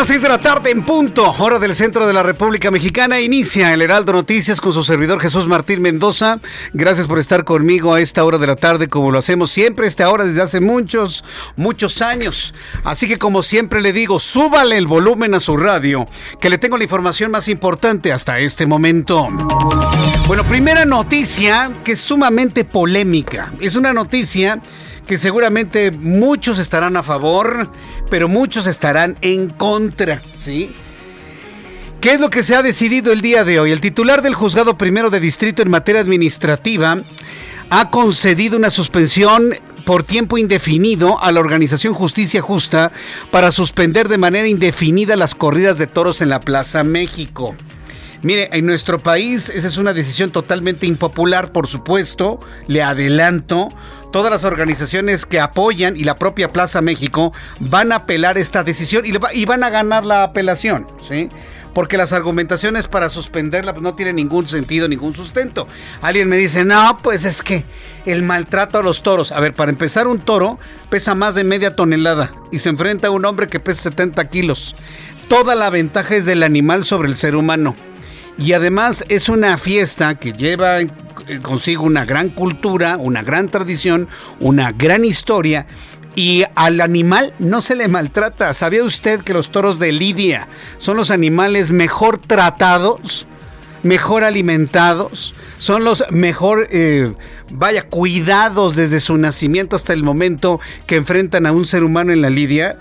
Las 6 de la tarde en punto, hora del centro de la República Mexicana. Inicia el Heraldo Noticias con su servidor Jesús Martín Mendoza. Gracias por estar conmigo a esta hora de la tarde, como lo hacemos siempre, esta hora desde hace muchos, muchos años. Así que, como siempre le digo, súbale el volumen a su radio, que le tengo la información más importante hasta este momento. Bueno, primera noticia que es sumamente polémica. Es una noticia que seguramente muchos estarán a favor, pero muchos estarán en contra, ¿sí? ¿Qué es lo que se ha decidido el día de hoy? El titular del juzgado primero de distrito en materia administrativa ha concedido una suspensión por tiempo indefinido a la organización Justicia Justa para suspender de manera indefinida las corridas de toros en la Plaza México. Mire, en nuestro país esa es una decisión totalmente impopular, por supuesto, le adelanto. Todas las organizaciones que apoyan y la propia Plaza México van a apelar esta decisión y, van a ganar la apelación, ¿sí? porque las argumentaciones para suspenderla pues, no tienen ningún sentido, ningún sustento. Alguien me dice, no, pues es que el maltrato a los toros. A ver, para empezar, un toro pesa más de media tonelada y se enfrenta a un hombre que pesa 70 kilos. Toda la ventaja es del animal sobre el ser humano. Y además es una fiesta que lleva consigo una gran cultura, una gran tradición, una gran historia. Y al animal no se le maltrata. ¿Sabía usted que los toros de Lidia son los animales mejor tratados? mejor alimentados, son los mejor, eh, vaya, cuidados desde su nacimiento hasta el momento que enfrentan a un ser humano en la lidia.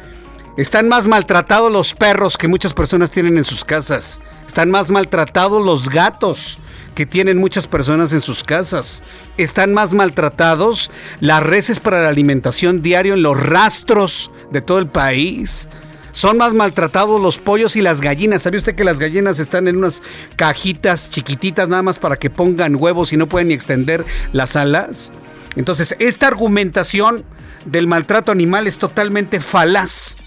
Están más maltratados los perros que muchas personas tienen en sus casas. Están más maltratados los gatos que tienen muchas personas en sus casas. Están más maltratados las reses para la alimentación diario en los rastros de todo el país. Son más maltratados los pollos y las gallinas. ¿Sabía usted que las gallinas están en unas cajitas chiquititas nada más para que pongan huevos y no pueden ni extender las alas? Entonces, esta argumentación del maltrato animal es totalmente falaz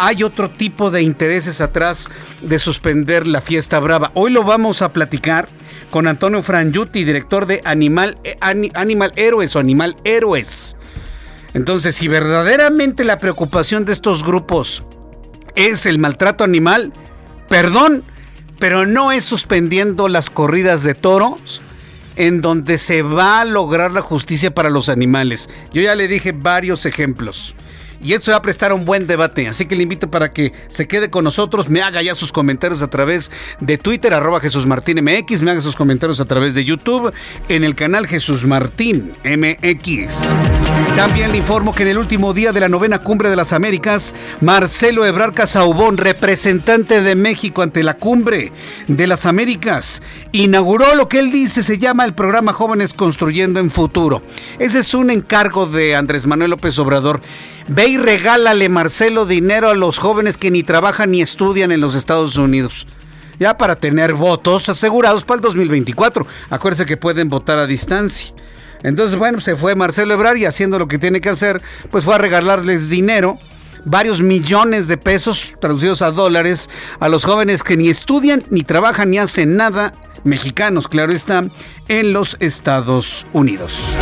hay otro tipo de intereses atrás de suspender la fiesta brava. Hoy lo vamos a platicar con Antonio Frangiuti, director de Animal, eh, Animal Héroes o Animal Héroes. Entonces, si verdaderamente la preocupación de estos grupos es el maltrato animal, perdón, pero no es suspendiendo las corridas de toros en donde se va a lograr la justicia para los animales. Yo ya le dije varios ejemplos. Y esto va a prestar un buen debate. Así que le invito para que se quede con nosotros, me haga ya sus comentarios a través de Twitter, arroba Jesús Martín MX, me haga sus comentarios a través de YouTube en el canal Jesús Martín MX. También le informo que en el último día de la novena cumbre de las Américas, Marcelo Ebrard Casaubón, representante de México ante la cumbre de las Américas, inauguró lo que él dice se llama el programa Jóvenes Construyendo en Futuro. Ese es un encargo de Andrés Manuel López Obrador. Ve y regálale, Marcelo, dinero a los jóvenes que ni trabajan ni estudian en los Estados Unidos. Ya para tener votos asegurados para el 2024. Acuérdense que pueden votar a distancia. Entonces, bueno, se fue Marcelo Ebrard y haciendo lo que tiene que hacer, pues fue a regalarles dinero, varios millones de pesos traducidos a dólares, a los jóvenes que ni estudian, ni trabajan, ni hacen nada, mexicanos, claro está, en los Estados Unidos.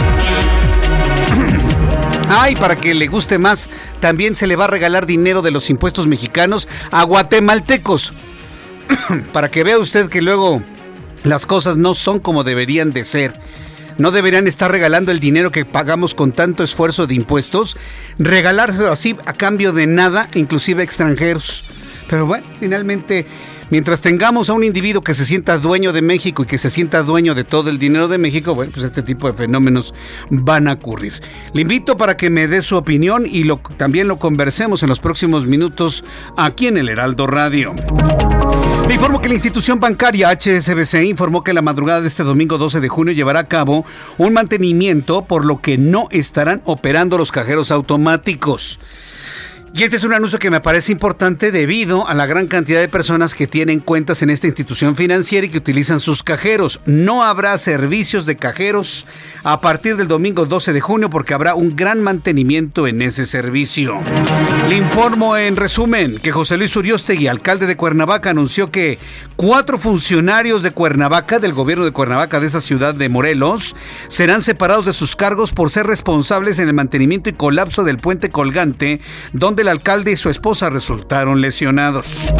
Ay, para que le guste más, también se le va a regalar dinero de los impuestos mexicanos a guatemaltecos. para que vea usted que luego las cosas no son como deberían de ser. No deberían estar regalando el dinero que pagamos con tanto esfuerzo de impuestos, regalárselo así a cambio de nada, inclusive extranjeros. Pero bueno, finalmente Mientras tengamos a un individuo que se sienta dueño de México y que se sienta dueño de todo el dinero de México, bueno, pues este tipo de fenómenos van a ocurrir. Le invito para que me dé su opinión y también lo conversemos en los próximos minutos aquí en el Heraldo Radio. Le informo que la institución bancaria HSBC informó que la madrugada de este domingo 12 de junio llevará a cabo un mantenimiento por lo que no estarán operando los cajeros automáticos. Y este es un anuncio que me parece importante debido a la gran cantidad de personas que tienen cuentas en esta institución financiera y que utilizan sus cajeros. No habrá servicios de cajeros a partir del domingo 12 de junio porque habrá un gran mantenimiento en ese servicio. Le informo en resumen que José Luis Uriostegui, alcalde de Cuernavaca, anunció que cuatro funcionarios de Cuernavaca, del gobierno de Cuernavaca, de esa ciudad de Morelos, serán separados de sus cargos por ser responsables en el mantenimiento y colapso del puente colgante, donde el alcalde y su esposa resultaron lesionados.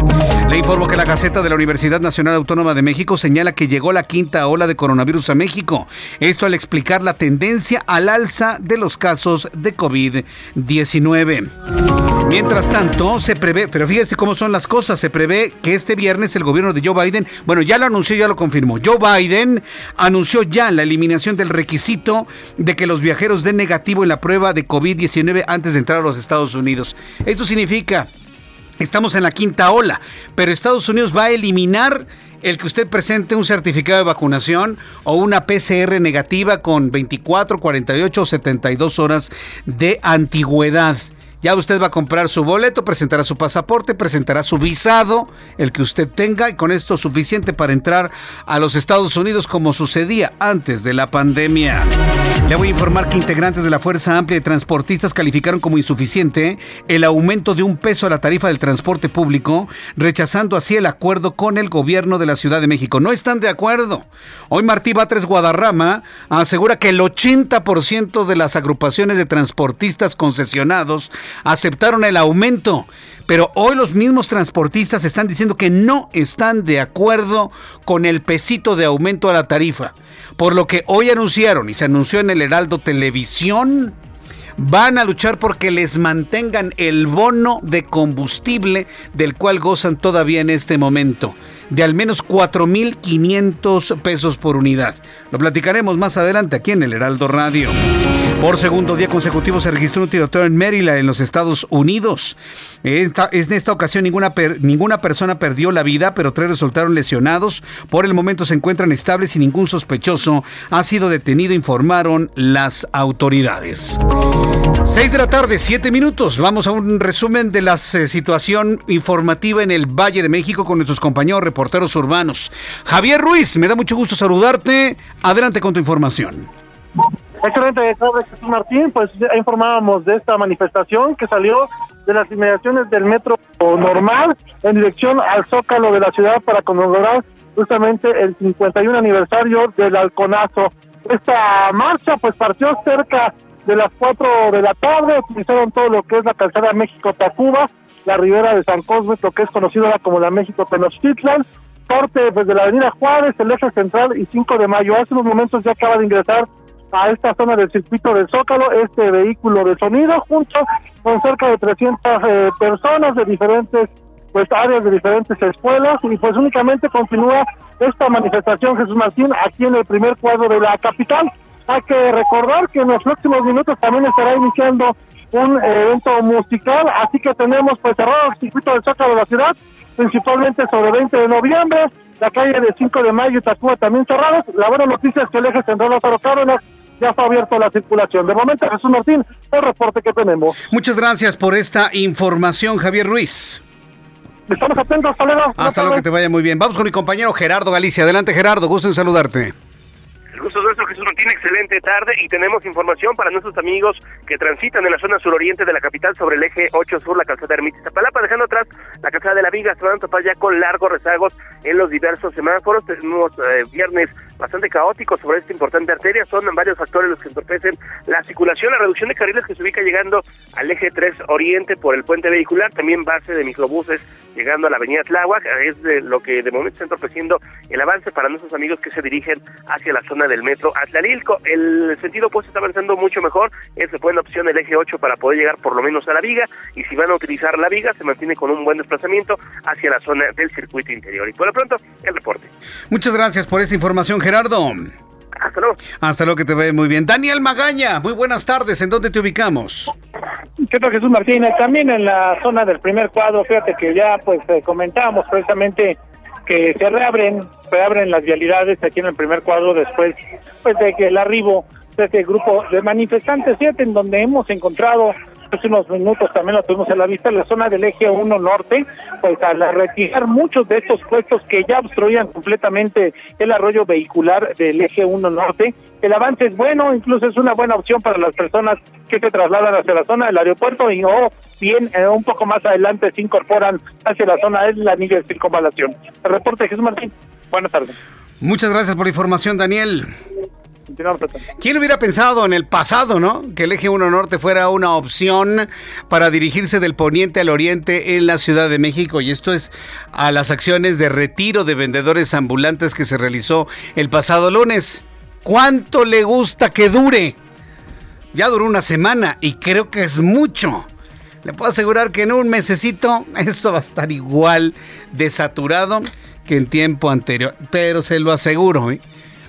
Le informo que la Gaceta de la Universidad Nacional Autónoma de México señala que llegó la quinta ola de coronavirus a México. Esto al explicar la tendencia al alza de los casos de COVID-19. Mientras tanto, se prevé, pero fíjese cómo son las cosas, se prevé que este viernes el gobierno de Joe Biden, bueno, ya lo anunció, ya lo confirmó, Joe Biden anunció ya la eliminación del requisito de que los viajeros den negativo en la prueba de COVID-19 antes de entrar a los Estados Unidos. Esto significa, estamos en la quinta ola, pero Estados Unidos va a eliminar el que usted presente un certificado de vacunación o una PCR negativa con 24, 48 o 72 horas de antigüedad. Ya usted va a comprar su boleto, presentará su pasaporte, presentará su visado, el que usted tenga, y con esto suficiente para entrar a los Estados Unidos como sucedía antes de la pandemia. Le voy a informar que integrantes de la Fuerza Amplia de Transportistas calificaron como insuficiente el aumento de un peso a la tarifa del transporte público, rechazando así el acuerdo con el gobierno de la Ciudad de México. No están de acuerdo. Hoy Martí Batres Guadarrama asegura que el 80% de las agrupaciones de transportistas concesionados aceptaron el aumento, pero hoy los mismos transportistas están diciendo que no están de acuerdo con el pesito de aumento a la tarifa, por lo que hoy anunciaron y se anunció en el Heraldo Televisión van a luchar porque les mantengan el bono de combustible del cual gozan todavía en este momento, de al menos 4.500 pesos por unidad. Lo platicaremos más adelante aquí en el Heraldo Radio. Por segundo día consecutivo se registró un tiroteo en Maryland, en los Estados Unidos. en esta ocasión ninguna, ninguna persona perdió la vida, pero tres resultaron lesionados. Por el momento se encuentran estables y ningún sospechoso ha sido detenido, informaron las autoridades. Seis de la tarde, siete minutos. Vamos a un resumen de la eh, situación informativa en el Valle de México con nuestros compañeros reporteros urbanos. Javier Ruiz, me da mucho gusto saludarte. Adelante con tu información. Excelente Martín. Pues informábamos de esta manifestación que salió de las inmediaciones del metro normal en dirección al Zócalo de la ciudad para conmemorar justamente el 51 aniversario del Halconazo. Esta marcha pues partió cerca de las 4 de la tarde, utilizaron todo lo que es la calzada México-Tacuba, la ribera de San Cosme, lo que es conocido ahora como la México-Tenochtitlan, corte pues, de la avenida Juárez, el eje central y 5 de mayo. Hace unos momentos ya acaba de ingresar a esta zona del circuito del Zócalo este vehículo de sonido junto con cerca de 300 eh, personas de diferentes pues áreas de diferentes escuelas y pues únicamente continúa esta manifestación Jesús Martín aquí en el primer cuadro de la capital. Hay que recordar que en los próximos minutos también estará iniciando un evento musical, así que tenemos pues cerrado el circuito del Zócalo de la ciudad, principalmente sobre 20 de noviembre, la calle de 5 de mayo y Tacuba también cerradas. La buena noticia es que el eje central Lázaro Cárdenas ya está abierto la circulación. De momento, Jesús Martín, el reporte que tenemos. Muchas gracias por esta información, Javier Ruiz. Estamos atentos, hasta Hasta luego, que te vaya muy bien. Vamos con mi compañero Gerardo Galicia. Adelante, Gerardo, gusto en saludarte. Gusto nuestro, Jesús Martín. Excelente tarde y tenemos información para nuestros amigos que transitan en la zona suroriente de la capital sobre el eje 8 sur, la calzada Ermita Zapalapa, dejando atrás la calzada de la Viga. Se van a ya con largos rezagos en los diversos semáforos. Tenemos eh, viernes bastante caótico sobre esta importante arteria. Son varios factores los que entorpecen la circulación. La reducción de carriles que se ubica llegando al eje 3 oriente por el puente vehicular. También base de microbuses llegando a la avenida Tláhuac. Es de lo que de momento está entorpeciendo el avance para nuestros amigos que se dirigen hacia la zona del metro Atlalilco. El sentido opuesto está avanzando mucho mejor. Es buena opción el eje 8 para poder llegar por lo menos a la viga. Y si van a utilizar la viga, se mantiene con un buen desplazamiento hacia la zona del circuito interior. Y por lo pronto, el reporte. Muchas gracias por esta información, Gerardo. Hasta luego. Hasta luego, que te ve muy bien. Daniel Magaña, muy buenas tardes. ¿En dónde te ubicamos? ¿Qué tal, Jesús Martínez? También en la zona del primer cuadro, fíjate que ya pues eh, comentábamos precisamente que se reabren, reabren las vialidades aquí en el primer cuadro después pues de que el arribo de este grupo de manifestantes, fíjate, en donde hemos encontrado hace unos minutos también lo tuvimos en la vista, en la zona del eje 1 norte, pues al retirar muchos de estos puestos que ya obstruían completamente el arroyo vehicular del eje 1 norte, el avance es bueno, incluso es una buena opción para las personas que se trasladan hacia la zona del aeropuerto y o bien eh, un poco más adelante se incorporan hacia la zona de la anillo de circunvalación. Reporte Jesús Martín, buenas tardes. Muchas gracias por la información, Daniel. ¿Quién hubiera pensado en el pasado, no? Que el eje 1 norte fuera una opción para dirigirse del poniente al oriente en la Ciudad de México. Y esto es a las acciones de retiro de vendedores ambulantes que se realizó el pasado lunes. ¿Cuánto le gusta que dure? Ya duró una semana y creo que es mucho. Le puedo asegurar que en un mesecito esto va a estar igual de saturado que en tiempo anterior. Pero se lo aseguro, ¿eh?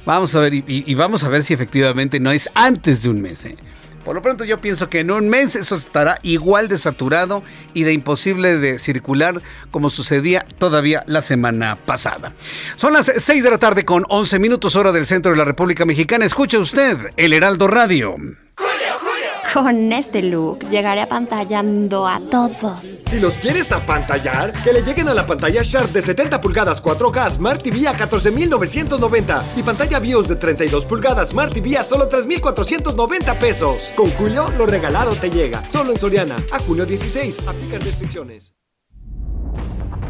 Vamos a ver, y, vamos a ver si efectivamente no es antes de un mes. ¿eh? Por lo pronto yo pienso que en un mes eso estará igual de saturado y de imposible de circular como sucedía todavía la semana pasada. Son las 6 de la tarde con 11 minutos hora del centro de la República Mexicana. Escuche usted el Heraldo Radio. Con este look llegaré apantallando a todos. Si los quieres apantallar, que le lleguen a la pantalla Sharp de 70 pulgadas 4K Smart TV a 14,990 y pantalla BIOS de 32 pulgadas Smart TV a solo 3,490 pesos. Con Julio, lo regalado te llega. Solo en Soriana. A julio 16. Aplicar restricciones.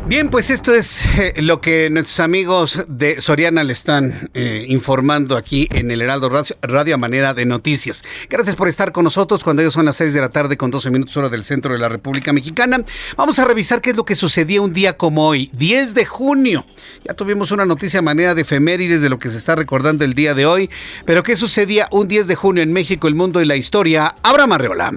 Bien, pues esto es eh, lo que nuestros amigos de Soriana le están eh, informando aquí en el Heraldo Radio, a manera de noticias. Gracias por estar con nosotros cuando ellos son las 6 de la tarde con 12 minutos hora del centro de la República Mexicana. Vamos a revisar qué es lo que sucedía un día como hoy, 10 de junio. Ya tuvimos una noticia a manera de efemérides de lo que se está recordando el día de hoy, pero qué sucedía un 10 de junio en México, el mundo y la historia. Abraham Arreola.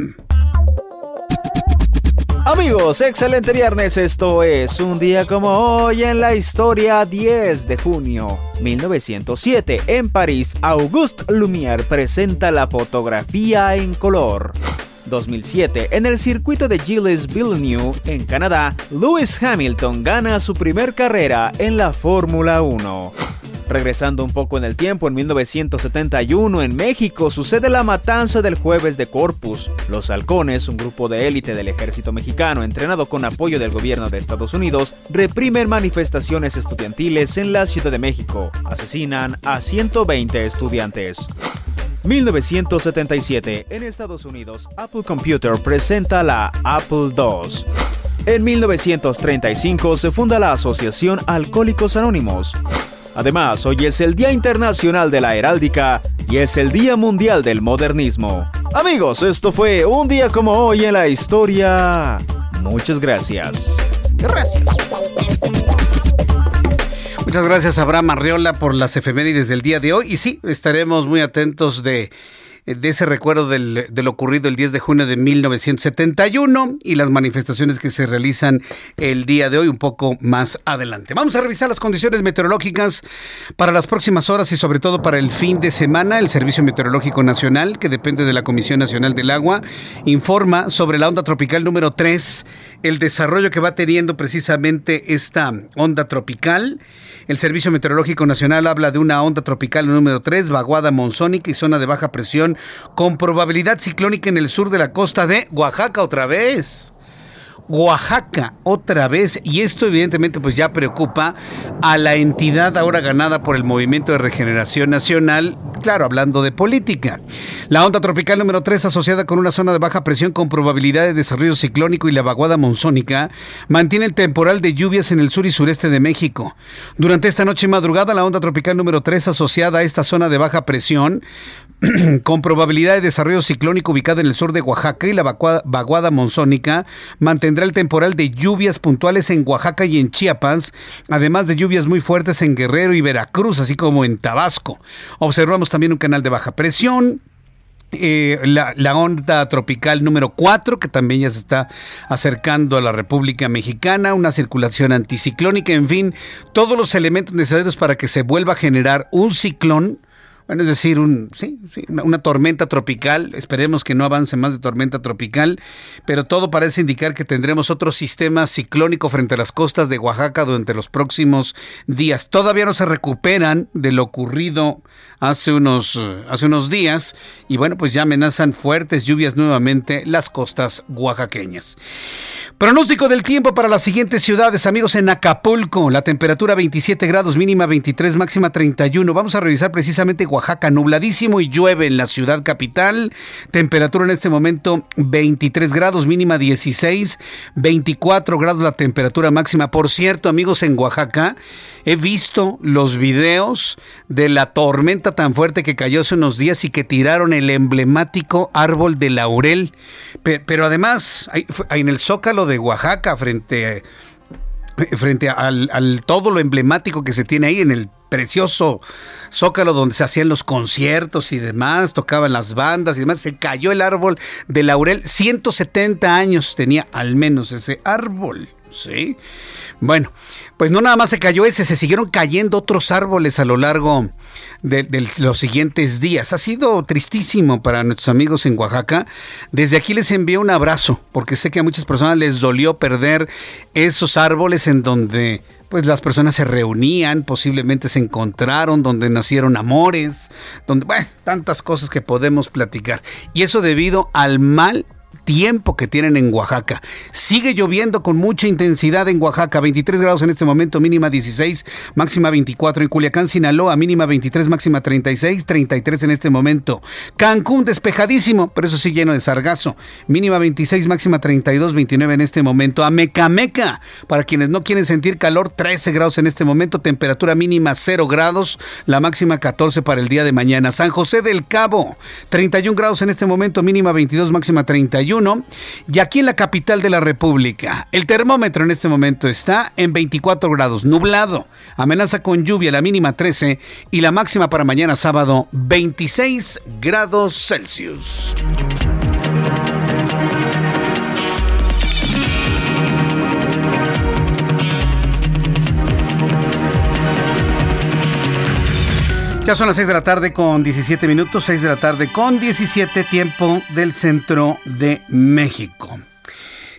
Amigos, excelente viernes. Esto es un día como hoy en la historia 10 de junio 1907. En París, Auguste Lumière presenta la fotografía en color. 2007, en el circuito de Gilles Villeneuve, en Canadá, Lewis Hamilton gana su primer carrera en la Fórmula 1. Regresando un poco en el tiempo, en 1971 en México sucede la matanza del jueves de Corpus. Los halcones, un grupo de élite del ejército mexicano entrenado con apoyo del gobierno de Estados Unidos, reprimen manifestaciones estudiantiles en la Ciudad de México. Asesinan a 120 estudiantes. 1977. En Estados Unidos, Apple Computer presenta la Apple II. En 1935 se funda la Asociación Alcohólicos Anónimos. Además, hoy es el Día Internacional de la Heráldica y es el Día Mundial del Modernismo. Amigos, esto fue un día como hoy en la historia. Muchas gracias. Gracias. Muchas gracias Abraham Arriola por las efemérides del día de hoy y sí, estaremos muy atentos de de ese recuerdo del, lo ocurrido el 10 de junio de 1971 y las manifestaciones que se realizan el día de hoy un poco más adelante. Vamos a revisar las condiciones meteorológicas para las próximas horas y sobre todo para el fin de semana. El Servicio Meteorológico Nacional, que depende de la Comisión Nacional del Agua, informa sobre la onda tropical número 3, el desarrollo que va teniendo precisamente esta onda tropical. El Servicio Meteorológico Nacional habla de una onda tropical número 3, vaguada monzónica y zona de baja presión con probabilidad ciclónica en el sur de la costa de Oaxaca otra vez. Oaxaca otra vez y esto evidentemente pues ya preocupa a la entidad ahora ganada por el Movimiento de Regeneración Nacional, claro, hablando de política. La onda tropical número 3 asociada con una zona de baja presión con probabilidad de desarrollo ciclónico y la vaguada monzónica mantiene el temporal de lluvias en el sur y sureste de México. Durante esta noche y madrugada la onda tropical número 3 asociada a esta zona de baja presión con probabilidad de desarrollo ciclónico ubicada en el sur de Oaxaca y la vaguada monzónica mantendrá el temporal de lluvias puntuales en Oaxaca y en Chiapas, además de lluvias muy fuertes en Guerrero y Veracruz, así como en Tabasco. Observamos también un canal de baja presión, eh, la, la, onda tropical número 4, que también ya se está acercando a la República Mexicana, una circulación anticiclónica, en fin, todos los elementos necesarios para que se vuelva a generar un ciclón bueno, es decir, un, sí, una tormenta tropical. Esperemos que no avance más de tormenta tropical, pero todo parece indicar que tendremos otro sistema ciclónico frente a las costas de Oaxaca durante los próximos días. Todavía no se recuperan de lo ocurrido hace unos, hace unos días y bueno, pues ya amenazan fuertes lluvias nuevamente las costas oaxaqueñas. Pronóstico del tiempo para las siguientes ciudades, amigos, en Acapulco, la temperatura 27 grados, mínima 23, máxima 31. Vamos a revisar precisamente Oaxaca, nubladísimo y llueve en la ciudad capital. Temperatura en este momento 23 grados, mínima 16, 24 grados la temperatura máxima. Por cierto, amigos, en Oaxaca he visto los videos de la tormenta tan fuerte que cayó hace unos días y que tiraron el emblemático árbol de laurel. Pero, además, en el zócalo de Oaxaca, frente, frente al, al todo lo emblemático que se tiene ahí en el precioso zócalo donde se hacían los conciertos y demás, tocaban las bandas y demás, se cayó el árbol de laurel. 170 años tenía al menos ese árbol. ¿sí? Bueno, pues no nada más se cayó ese, se siguieron cayendo otros árboles a lo largo de, los siguientes días. Ha sido tristísimo para nuestros amigos en Oaxaca. Desde aquí les envío un abrazo, porque sé que a muchas personas les dolió perder esos árboles en donde pues las personas se reunían, posiblemente se encontraron, donde nacieron amores, donde, bueno, tantas cosas que podemos platicar. Y eso debido al mal tiempo que tienen en Oaxaca. Sigue lloviendo con mucha intensidad en Oaxaca, 23 grados en este momento, mínima 16, máxima 24. En Culiacán, Sinaloa, mínima 23, máxima 36, 33 en este momento. Cancún, despejadísimo, pero eso sí lleno de sargazo, mínima 26, máxima 32, 29 en este momento. Amecameca, para quienes no quieren sentir calor, 13 grados en este momento, temperatura mínima 0 grados, la máxima 14 para el día de mañana. San José del Cabo, 31 grados en este momento, mínima 22, máxima 31. Y aquí en la capital de la República, el termómetro en este momento está en 24 grados, nublado. Amenaza con lluvia, la mínima 13 y la máxima para mañana sábado 26 grados Celsius. Ya son las 6 de la tarde con 17 minutos, 6 de la tarde con 17 tiempo del centro de México.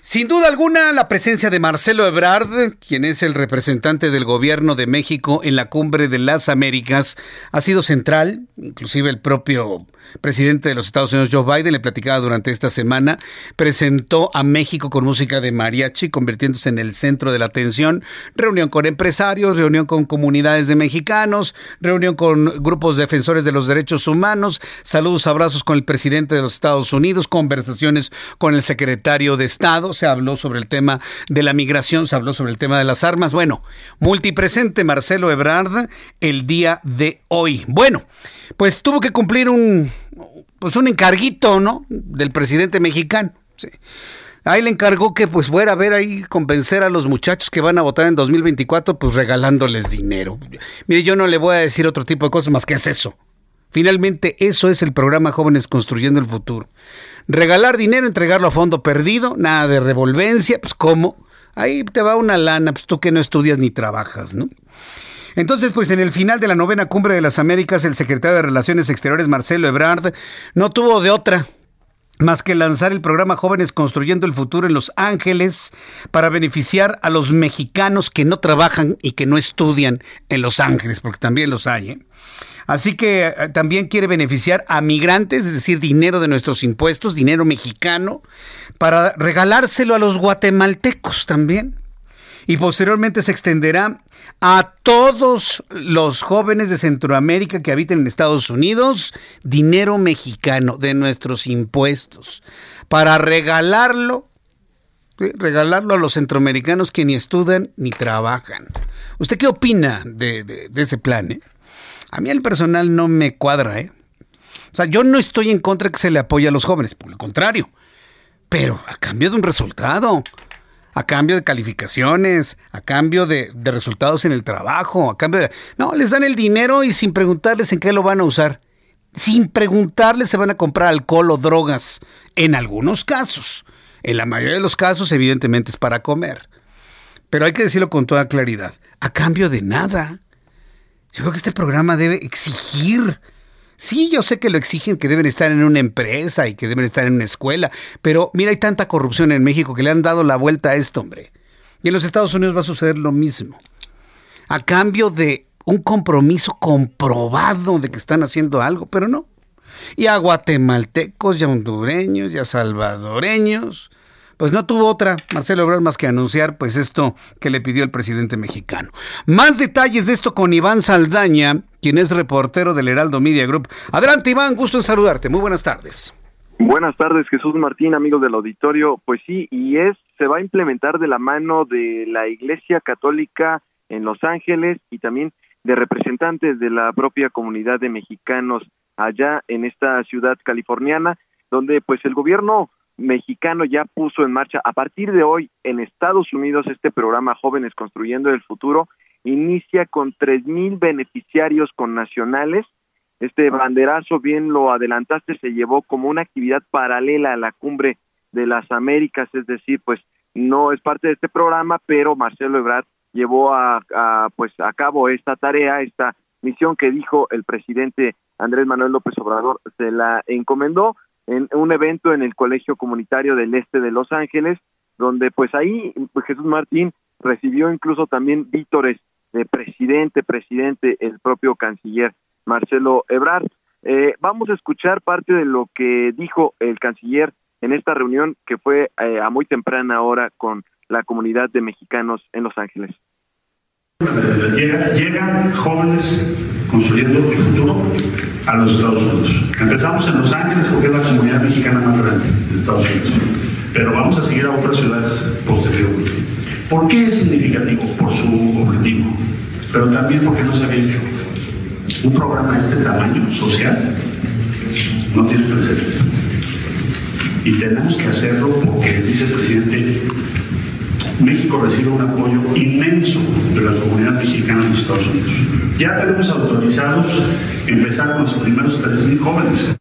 Sin duda alguna, la presencia de Marcelo Ebrard, quien es el representante del gobierno de México en la cumbre de las Américas, ha sido central. Inclusive el propio presidente de los Estados Unidos, Joe Biden, le platicaba durante esta semana, presentó a México con música de mariachi, convirtiéndose en el centro de la atención. Reunión con empresarios, reunión con comunidades de mexicanos, reunión con grupos defensores de los derechos humanos, saludos, abrazos con el presidente de los Estados Unidos, conversaciones con el secretario de Estado, se habló sobre el tema de la migración, se habló sobre el tema de las armas. Bueno, multipresente Marcelo Ebrard el día de hoy. Bueno, pues tuvo que cumplir un, pues un encarguito, ¿no? Del presidente mexicano. Ahí le encargó que pues fuera a ver ahí convencer a los muchachos que van a votar en 2024 pues regalándoles dinero. Mire, yo no le voy a decir otro tipo de cosas más que es eso. Finalmente eso es el programa Jóvenes Construyendo el Futuro. Regalar dinero, entregarlo a fondo perdido, nada de revolvencia, pues cómo. Ahí te va una lana, pues tú que no estudias ni trabajas, ¿no? Entonces, pues en el final de la novena cumbre de las Américas, el secretario de Relaciones Exteriores, Marcelo Ebrard, no tuvo de otra más que lanzar el programa Jóvenes Construyendo el Futuro en Los Ángeles para beneficiar a los mexicanos que no trabajan y que no estudian en Los Ángeles, porque también los hay. ¿eh? Así que eh, también quiere beneficiar a migrantes, es decir, dinero de nuestros impuestos, dinero mexicano, para regalárselo a los guatemaltecos también. Y posteriormente se extenderá a todos los jóvenes de Centroamérica que habiten en Estados Unidos dinero mexicano de nuestros impuestos para regalarlo regalarlo a los centroamericanos que ni estudian ni trabajan. ¿Usted qué opina de, ese plan? Eh? A mí el personal no me cuadra, ¿eh? O sea, yo no estoy en contra de que se le apoye a los jóvenes, por el contrario. Pero a cambio de un resultado, a cambio de calificaciones, a cambio de, resultados en el trabajo, a cambio de... No, les dan el dinero y sin preguntarles en qué lo van a usar. Sin preguntarles se van a comprar alcohol o drogas. En algunos casos. En la mayoría de los casos, evidentemente, es para comer. Pero hay que decirlo con toda claridad. A cambio de nada. Yo creo que este programa debe exigir. Sí, yo sé que lo exigen, que deben estar en una empresa y que deben estar en una escuela, pero mira, hay tanta corrupción en México que le han dado la vuelta a esto, hombre. Y en los Estados Unidos va a suceder lo mismo. A cambio de un compromiso comprobado de que están haciendo algo, pero no. Y a guatemaltecos, y a hondureños, y a salvadoreños, pues no tuvo otra, Marcelo Ebrard, más que anunciar pues esto que le pidió el presidente mexicano. Más detalles de esto con Iván Saldaña, quien es reportero del Heraldo Media Group. Adelante Iván, gusto en saludarte. Muy buenas tardes. Buenas tardes, Jesús Martín, amigos del auditorio. Pues sí, y es se va a implementar de la mano de la Iglesia Católica en Los Ángeles y también de representantes de la propia comunidad de mexicanos allá en esta ciudad californiana, donde pues el gobierno mexicano ya puso en marcha a partir de hoy en Estados Unidos este programa Jóvenes Construyendo el Futuro. Inicia con tres mil beneficiarios con nacionales. Este banderazo, bien lo adelantaste, se llevó como una actividad paralela a la cumbre de las Américas, es decir, pues no es parte de este programa, pero Marcelo Ebrard llevó a pues a cabo esta tarea, esta misión que dijo el presidente Andrés Manuel López Obrador se la encomendó en un evento en el Colegio Comunitario del Este de Los Ángeles, donde pues ahí pues, Jesús Martín recibió incluso también vítores de presidente, presidente, el propio canciller Marcelo Ebrard. Eh, vamos a escuchar parte de lo que dijo el canciller en esta reunión que fue eh, a muy temprana hora con la comunidad de mexicanos en Los Ángeles. llegan jóvenes construyendo el futuro a los Estados Unidos. Empezamos en Los Ángeles porque es la comunidad mexicana más grande de Estados Unidos, pero vamos a seguir a otras ciudades posteriormente. ¿Por qué es significativo? Por su objetivo, pero también porque no se había hecho. Un programa de este tamaño social no tiene precedente. Y tenemos que hacerlo porque, dice el presidente, México recibe un apoyo inmenso de la comunidad mexicana en Estados Unidos. Ya tenemos autorizados empezar con los primeros 3.000 jóvenes.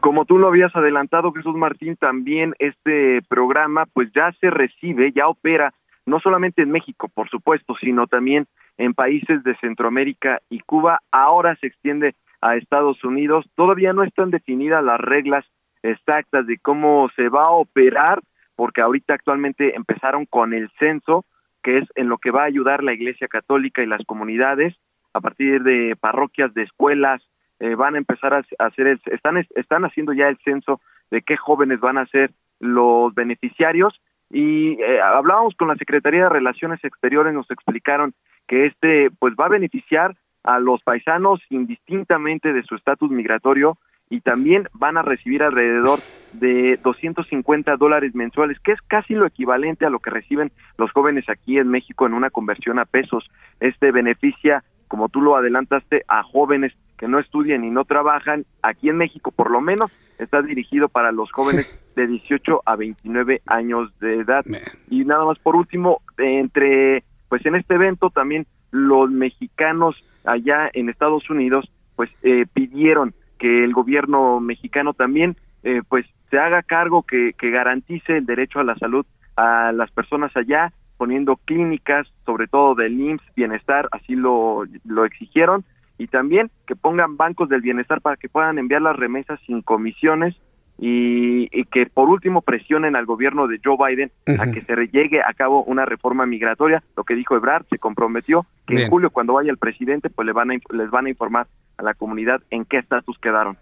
Como tú lo habías adelantado, Jesús Martín, también este programa pues ya se recibe, ya opera no solamente en México, por supuesto, sino también en países de Centroamérica y Cuba. Ahora se extiende a Estados Unidos. Todavía no están definidas las reglas exactas de cómo se va a operar, porque ahorita actualmente empezaron con el censo, que es en lo que va a ayudar la Iglesia Católica y las comunidades a partir de parroquias, de escuelas, eh, van a empezar a hacer, el, están, están haciendo ya el censo de qué jóvenes van a ser los beneficiarios. Y eh, hablábamos con la Secretaría de Relaciones Exteriores, nos explicaron que este pues va a beneficiar a los paisanos indistintamente de su estatus migratorio y también van a recibir alrededor de 250 dólares mensuales, que es casi lo equivalente a lo que reciben los jóvenes aquí en México en una conversión a pesos. Este beneficia, como tú lo adelantaste, a jóvenes que no estudian y no trabajan. Aquí en México, por lo menos, está dirigido para los jóvenes de 18 a 29 años de edad. Y nada más por último, entre, pues en este evento también los mexicanos allá en Estados Unidos, pues eh, pidieron que el gobierno mexicano también eh, pues se haga cargo que, garantice el derecho a la salud a las personas allá poniendo clínicas sobre todo del IMSS bienestar así lo, lo exigieron y también que pongan bancos del bienestar para que puedan enviar las remesas sin comisiones y, que por último presionen al gobierno de Joe Biden a que se llegue a cabo una reforma migratoria. Lo que dijo Ebrard se comprometió que en julio cuando vaya el presidente pues le van a, les van a informar a la comunidad en qué estatus quedaron.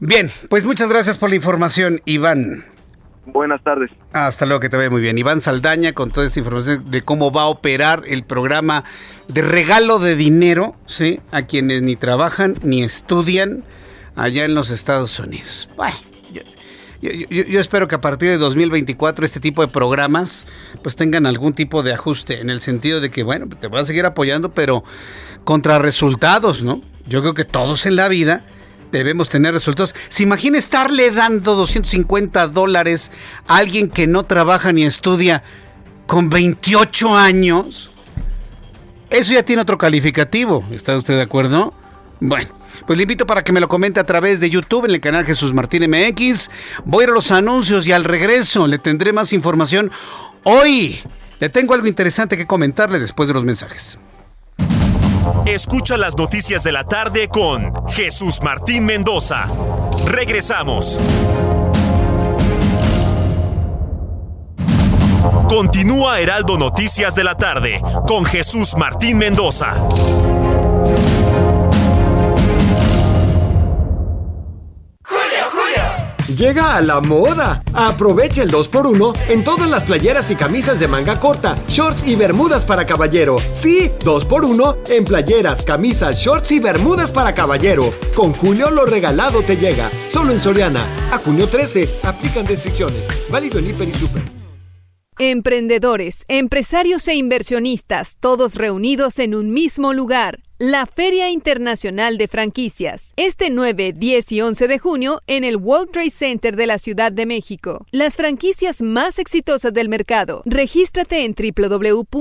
Bien, pues muchas gracias por la información, Iván. Buenas tardes. Hasta luego, que te vaya muy bien. Iván Saldaña con toda esta información de cómo va a operar el programa de regalo de dinero, ¿sí? A quienes ni trabajan ni estudian allá en los Estados Unidos. Bueno, yo, espero que a partir de 2024 este tipo de programas pues tengan algún tipo de ajuste en el sentido de que, bueno, te voy a seguir apoyando, pero contra resultados, ¿no? Yo creo que todos en la vida debemos tener resultados. ¿Se imagina estarle dando 250 dólares a alguien que no trabaja ni estudia con 28 años? Eso ya tiene otro calificativo. ¿Está usted de acuerdo? Bueno. Pues le invito para que me lo comente a través de YouTube en el canal Jesús Martín MX. Voy a ir a los anuncios y al regreso le tendré más información. Hoy le tengo algo interesante que comentarle después de los mensajes. Escucha las noticias de la tarde con Jesús Martín Mendoza. Regresamos. Continúa Heraldo Noticias de la tarde con Jesús Martín Mendoza. Llega a la moda. Aprovecha el 2x1 en todas las playeras y camisas de manga corta, shorts y bermudas para caballero. Sí, 2x1 en playeras, camisas, shorts y bermudas para caballero. Con Julio lo regalado te llega. Solo en Soriana. A junio 13. Aplican restricciones. Válido en Hiper y Super. Emprendedores, empresarios e inversionistas, todos reunidos en un mismo lugar. La Feria Internacional de Franquicias, este 9, 10 y 11 de junio en el World Trade Center de la Ciudad de México. Las franquicias más exitosas del mercado. Regístrate en www.fif.com.mx.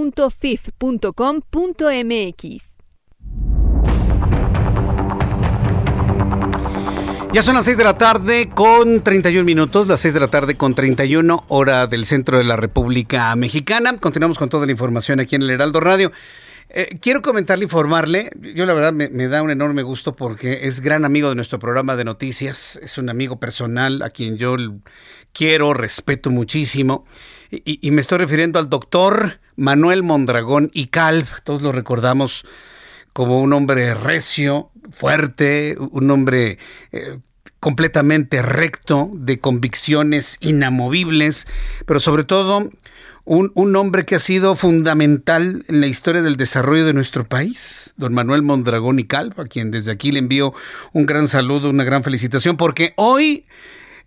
Ya son las 6 de la tarde con 31 minutos, las 6 de la tarde con 31 hora del centro de la República Mexicana. Continuamos con toda la información aquí en el Heraldo Radio. Eh, quiero comentarle, informarle, yo la verdad me, da un enorme gusto porque es gran amigo de nuestro programa de noticias, es un amigo personal a quien yo quiero, respeto muchísimo. Y, me estoy refiriendo al doctor Manuel Mondragón y Calv, todos lo recordamos como un hombre recio, fuerte, un hombre eh, completamente recto, de convicciones inamovibles, pero sobre todo un, un, hombre que ha sido fundamental en la historia del desarrollo de nuestro país, don Manuel Mondragón y Calva, a quien desde aquí le envío un gran saludo, una gran felicitación, porque hoy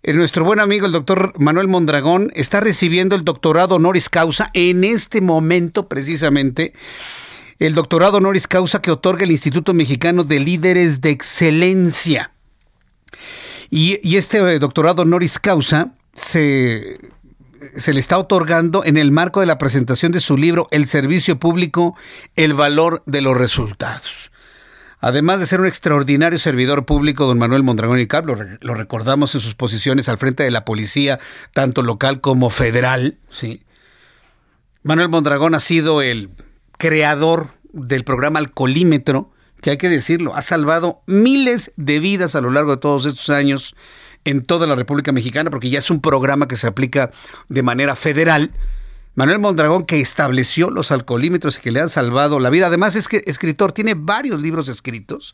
eh, nuestro buen amigo el doctor Manuel Mondragón está recibiendo el doctorado honoris causa en este momento precisamente el doctorado honoris causa que otorga el Instituto Mexicano de Líderes de Excelencia. Y, este eh, doctorado honoris causa se, se le está otorgando en el marco de la presentación de su libro El Servicio Público, el valor de los resultados. Además de ser un extraordinario servidor público, don Manuel Mondragón y Cab, lo, recordamos en sus posiciones al frente de la policía, tanto local como federal, ¿sí? Manuel Mondragón ha sido el creador del programa Alcolímetro, que hay que decirlo, ha salvado miles de vidas a lo largo de todos estos años en toda la República Mexicana, porque ya es un programa que se aplica de manera federal Manuel Mondragón, que estableció los alcoholímetros y que le han salvado la vida. Además, es que escritor, tiene varios libros escritos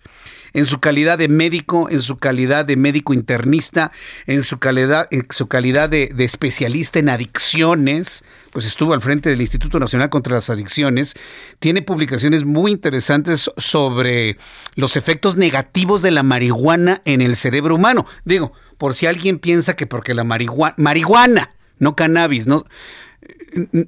en su calidad de médico, en su calidad de médico internista, en su calidad, en su calidad de, de especialista en adicciones, pues estuvo al frente del Instituto Nacional contra las Adicciones. Tiene publicaciones muy interesantes sobre los efectos negativos de la marihuana en el cerebro humano. Digo, por si alguien piensa que porque la marihuana, marihuana, no cannabis, no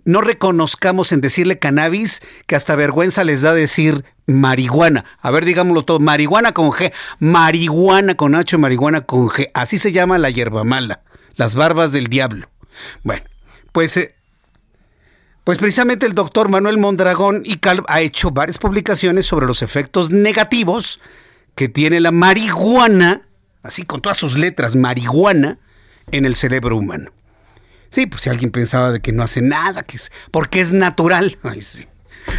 no reconozcamos en decirle cannabis, que hasta vergüenza les da decir marihuana. A ver, digámoslo todo, marihuana con G, marihuana con H, marihuana con G. Así se llama la hierba mala, las barbas del diablo. Bueno, pues, eh, pues precisamente el doctor Manuel Mondragón y Calv ha hecho varias publicaciones sobre los efectos negativos que tiene la marihuana, así con todas sus letras, marihuana, en el cerebro humano. Sí, pues si alguien pensaba de que no hace nada, que es, porque es natural. Ay, sí.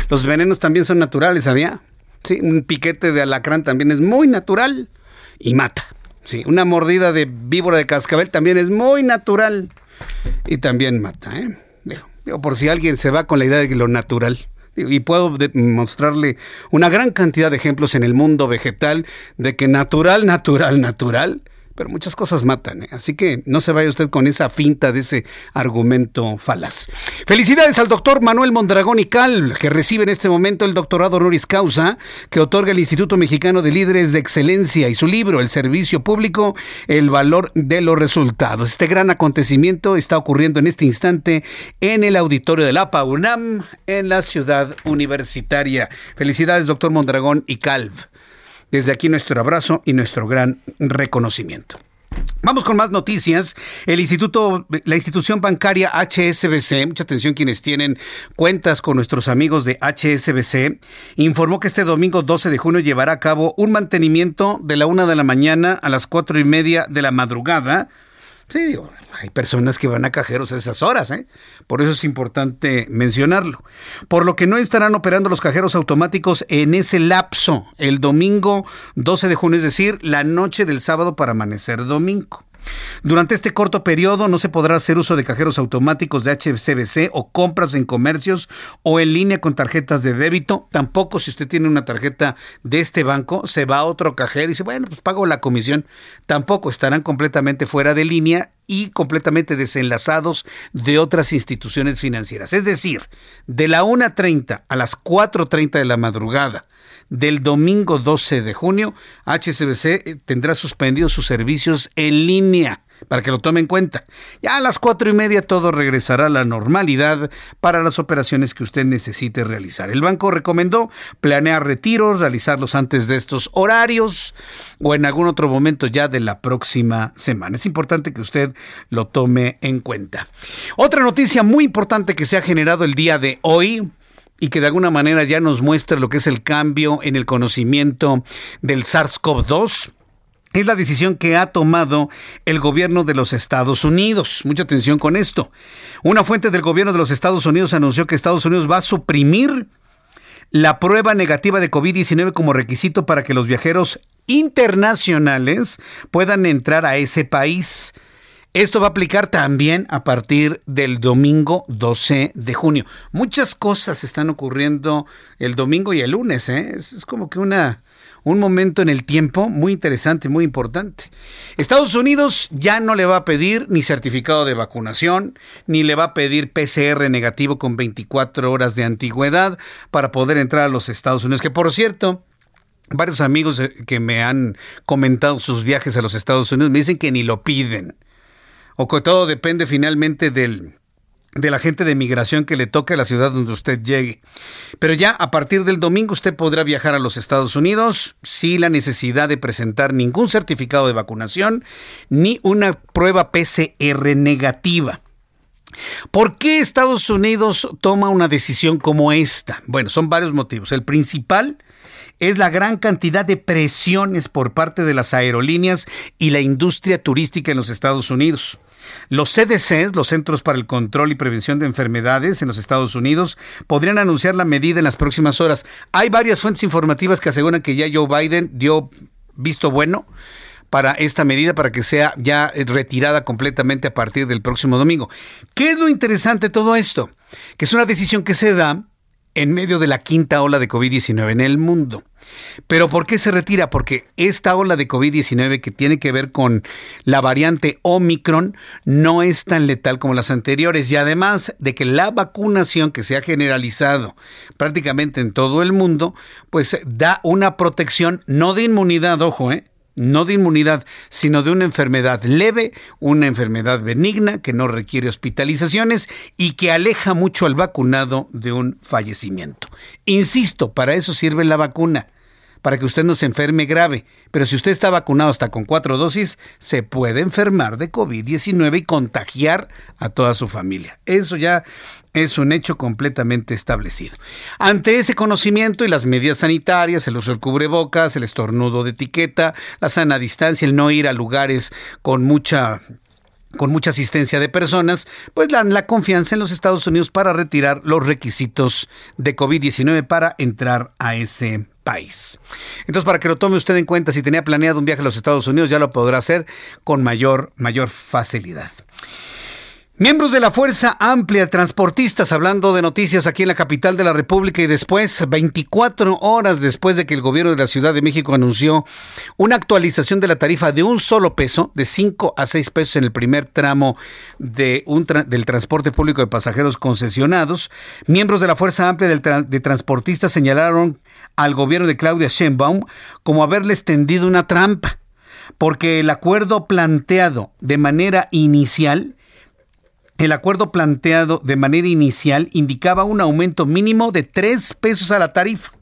Los venenos también son naturales, ¿sabía? Sí, un piquete de alacrán también es muy natural y mata. Sí, una mordida de víbora de cascabel también es muy natural y también mata. ¿eh? Por si alguien se va con la idea de lo natural. Y puedo mostrarle una gran cantidad de ejemplos en el mundo vegetal de que natural, natural, natural pero muchas cosas matan, ¿eh? así que no se vaya usted con esa finta de ese argumento falaz. Felicidades al doctor Manuel Mondragón y Cal, que recibe en este momento el doctorado honoris causa que otorga el Instituto Mexicano de Líderes de Excelencia y su libro, El Servicio Público, el valor de los resultados. Este gran acontecimiento está ocurriendo en este instante en el auditorio de la PAUNAM en la ciudad universitaria. Felicidades, doctor Mondragón y Calv. Desde aquí nuestro abrazo y nuestro gran reconocimiento. Vamos con más noticias. El instituto, la institución bancaria HSBC, mucha atención quienes tienen cuentas con nuestros amigos de HSBC, informó que este domingo 12 de junio llevará a cabo un mantenimiento de la una de la mañana a las cuatro y media de la madrugada Sí, digo, hay personas que van a cajeros a esas horas, ¿eh? Por eso es importante mencionarlo. Por lo que no estarán operando los cajeros automáticos en ese lapso, el domingo 12 de junio, es decir, la noche del sábado para amanecer domingo. Durante este corto periodo no se podrá hacer uso de cajeros automáticos de HCBC o compras en comercios o en línea con tarjetas de débito. Tampoco si usted tiene una tarjeta de este banco, se va a otro cajero y dice, bueno, pues pago la comisión. Tampoco estarán completamente fuera de línea y completamente desenlazados de otras instituciones financieras. Es decir, de la 1.30 a las 4.30 de la madrugada del domingo 12 de junio, HSBC eh, tendrá suspendidos sus servicios en línea para que lo tome en cuenta. Ya a las cuatro y media todo regresará a la normalidad para las operaciones que usted necesite realizar. El banco recomendó planear retiros, realizarlos antes de estos horarios o en algún otro momento ya de la próxima semana. Es importante que usted lo tome en cuenta. Otra noticia muy importante que se ha generado el día de hoy y que de alguna manera ya nos muestra lo que es el cambio en el conocimiento del SARS-CoV-2 es la decisión que ha tomado el gobierno de los Estados Unidos. Mucha atención con esto. Una fuente del gobierno de los Estados Unidos anunció que Estados Unidos va a suprimir la prueba negativa de COVID-19 como requisito para que los viajeros internacionales puedan entrar a ese país. Esto va a aplicar también a partir del domingo 12 de junio. Muchas cosas están ocurriendo el domingo y el lunes. ¿eh? Es, como que una, un momento en el tiempo muy interesante, muy importante. Estados Unidos ya no le va a pedir ni certificado de vacunación, ni le va a pedir PCR negativo con 24 horas de antigüedad para poder entrar a los Estados Unidos. Que por cierto, varios amigos eh, que me han comentado sus viajes a los Estados Unidos me dicen que ni lo piden o que todo depende finalmente del de la gente de migración que le toque a la ciudad donde usted llegue. Pero ya a partir del domingo usted podrá viajar a los Estados Unidos sin la necesidad de presentar ningún certificado de vacunación ni una prueba PCR negativa. ¿Por qué Estados Unidos toma una decisión como esta? Bueno, son varios motivos. El principal es la gran cantidad de presiones por parte de las aerolíneas y la industria turística en los Estados Unidos. Los CDCs, los Centros para el Control y Prevención de Enfermedades en los Estados Unidos, podrían anunciar la medida en las próximas horas. Hay varias fuentes informativas que aseguran que ya Joe Biden dio visto bueno para esta medida para que sea ya retirada completamente a partir del próximo domingo. ¿Qué es lo interesante de todo esto? Que es una decisión que se da en medio de la quinta ola de COVID-19 en el mundo. Pero ¿por qué se retira? Porque esta ola de COVID-19 que tiene que ver con la variante Omicron no es tan letal como las anteriores y además de que la vacunación que se ha generalizado prácticamente en todo el mundo, pues da una protección no de inmunidad, ojo, ¿eh? No de inmunidad, sino de una enfermedad leve, una enfermedad benigna que no requiere hospitalizaciones y que aleja mucho al vacunado de un fallecimiento. Insisto, para eso sirve la vacuna para que usted no se enferme grave. Pero si usted está vacunado hasta con cuatro dosis, se puede enfermar de COVID-19 y contagiar a toda su familia. Eso ya es un hecho completamente establecido. Ante ese conocimiento y las medidas sanitarias, el uso del cubrebocas, el estornudo de etiqueta, la sana distancia, el no ir a lugares con mucha con mucha asistencia de personas, pues dan la confianza en los Estados Unidos para retirar los requisitos de COVID-19 para entrar a ese país. Entonces, para que lo tome usted en cuenta, si tenía planeado un viaje a los Estados Unidos, ya lo podrá hacer con mayor, mayor facilidad. Miembros de la Fuerza Amplia Transportistas, hablando de noticias aquí en la capital de la República y después, 24 horas después de que el gobierno de la Ciudad de México anunció una actualización de la tarifa de un solo peso, de 5 a 6 pesos en el primer tramo de un del transporte público de pasajeros concesionados, miembros de la Fuerza Amplia de Transportistas señalaron al gobierno de Claudia Sheinbaum como haberles tendido una trampa, porque el acuerdo planteado de manera inicial el acuerdo planteado de manera inicial indicaba un aumento mínimo de 3 pesos a la tarifa.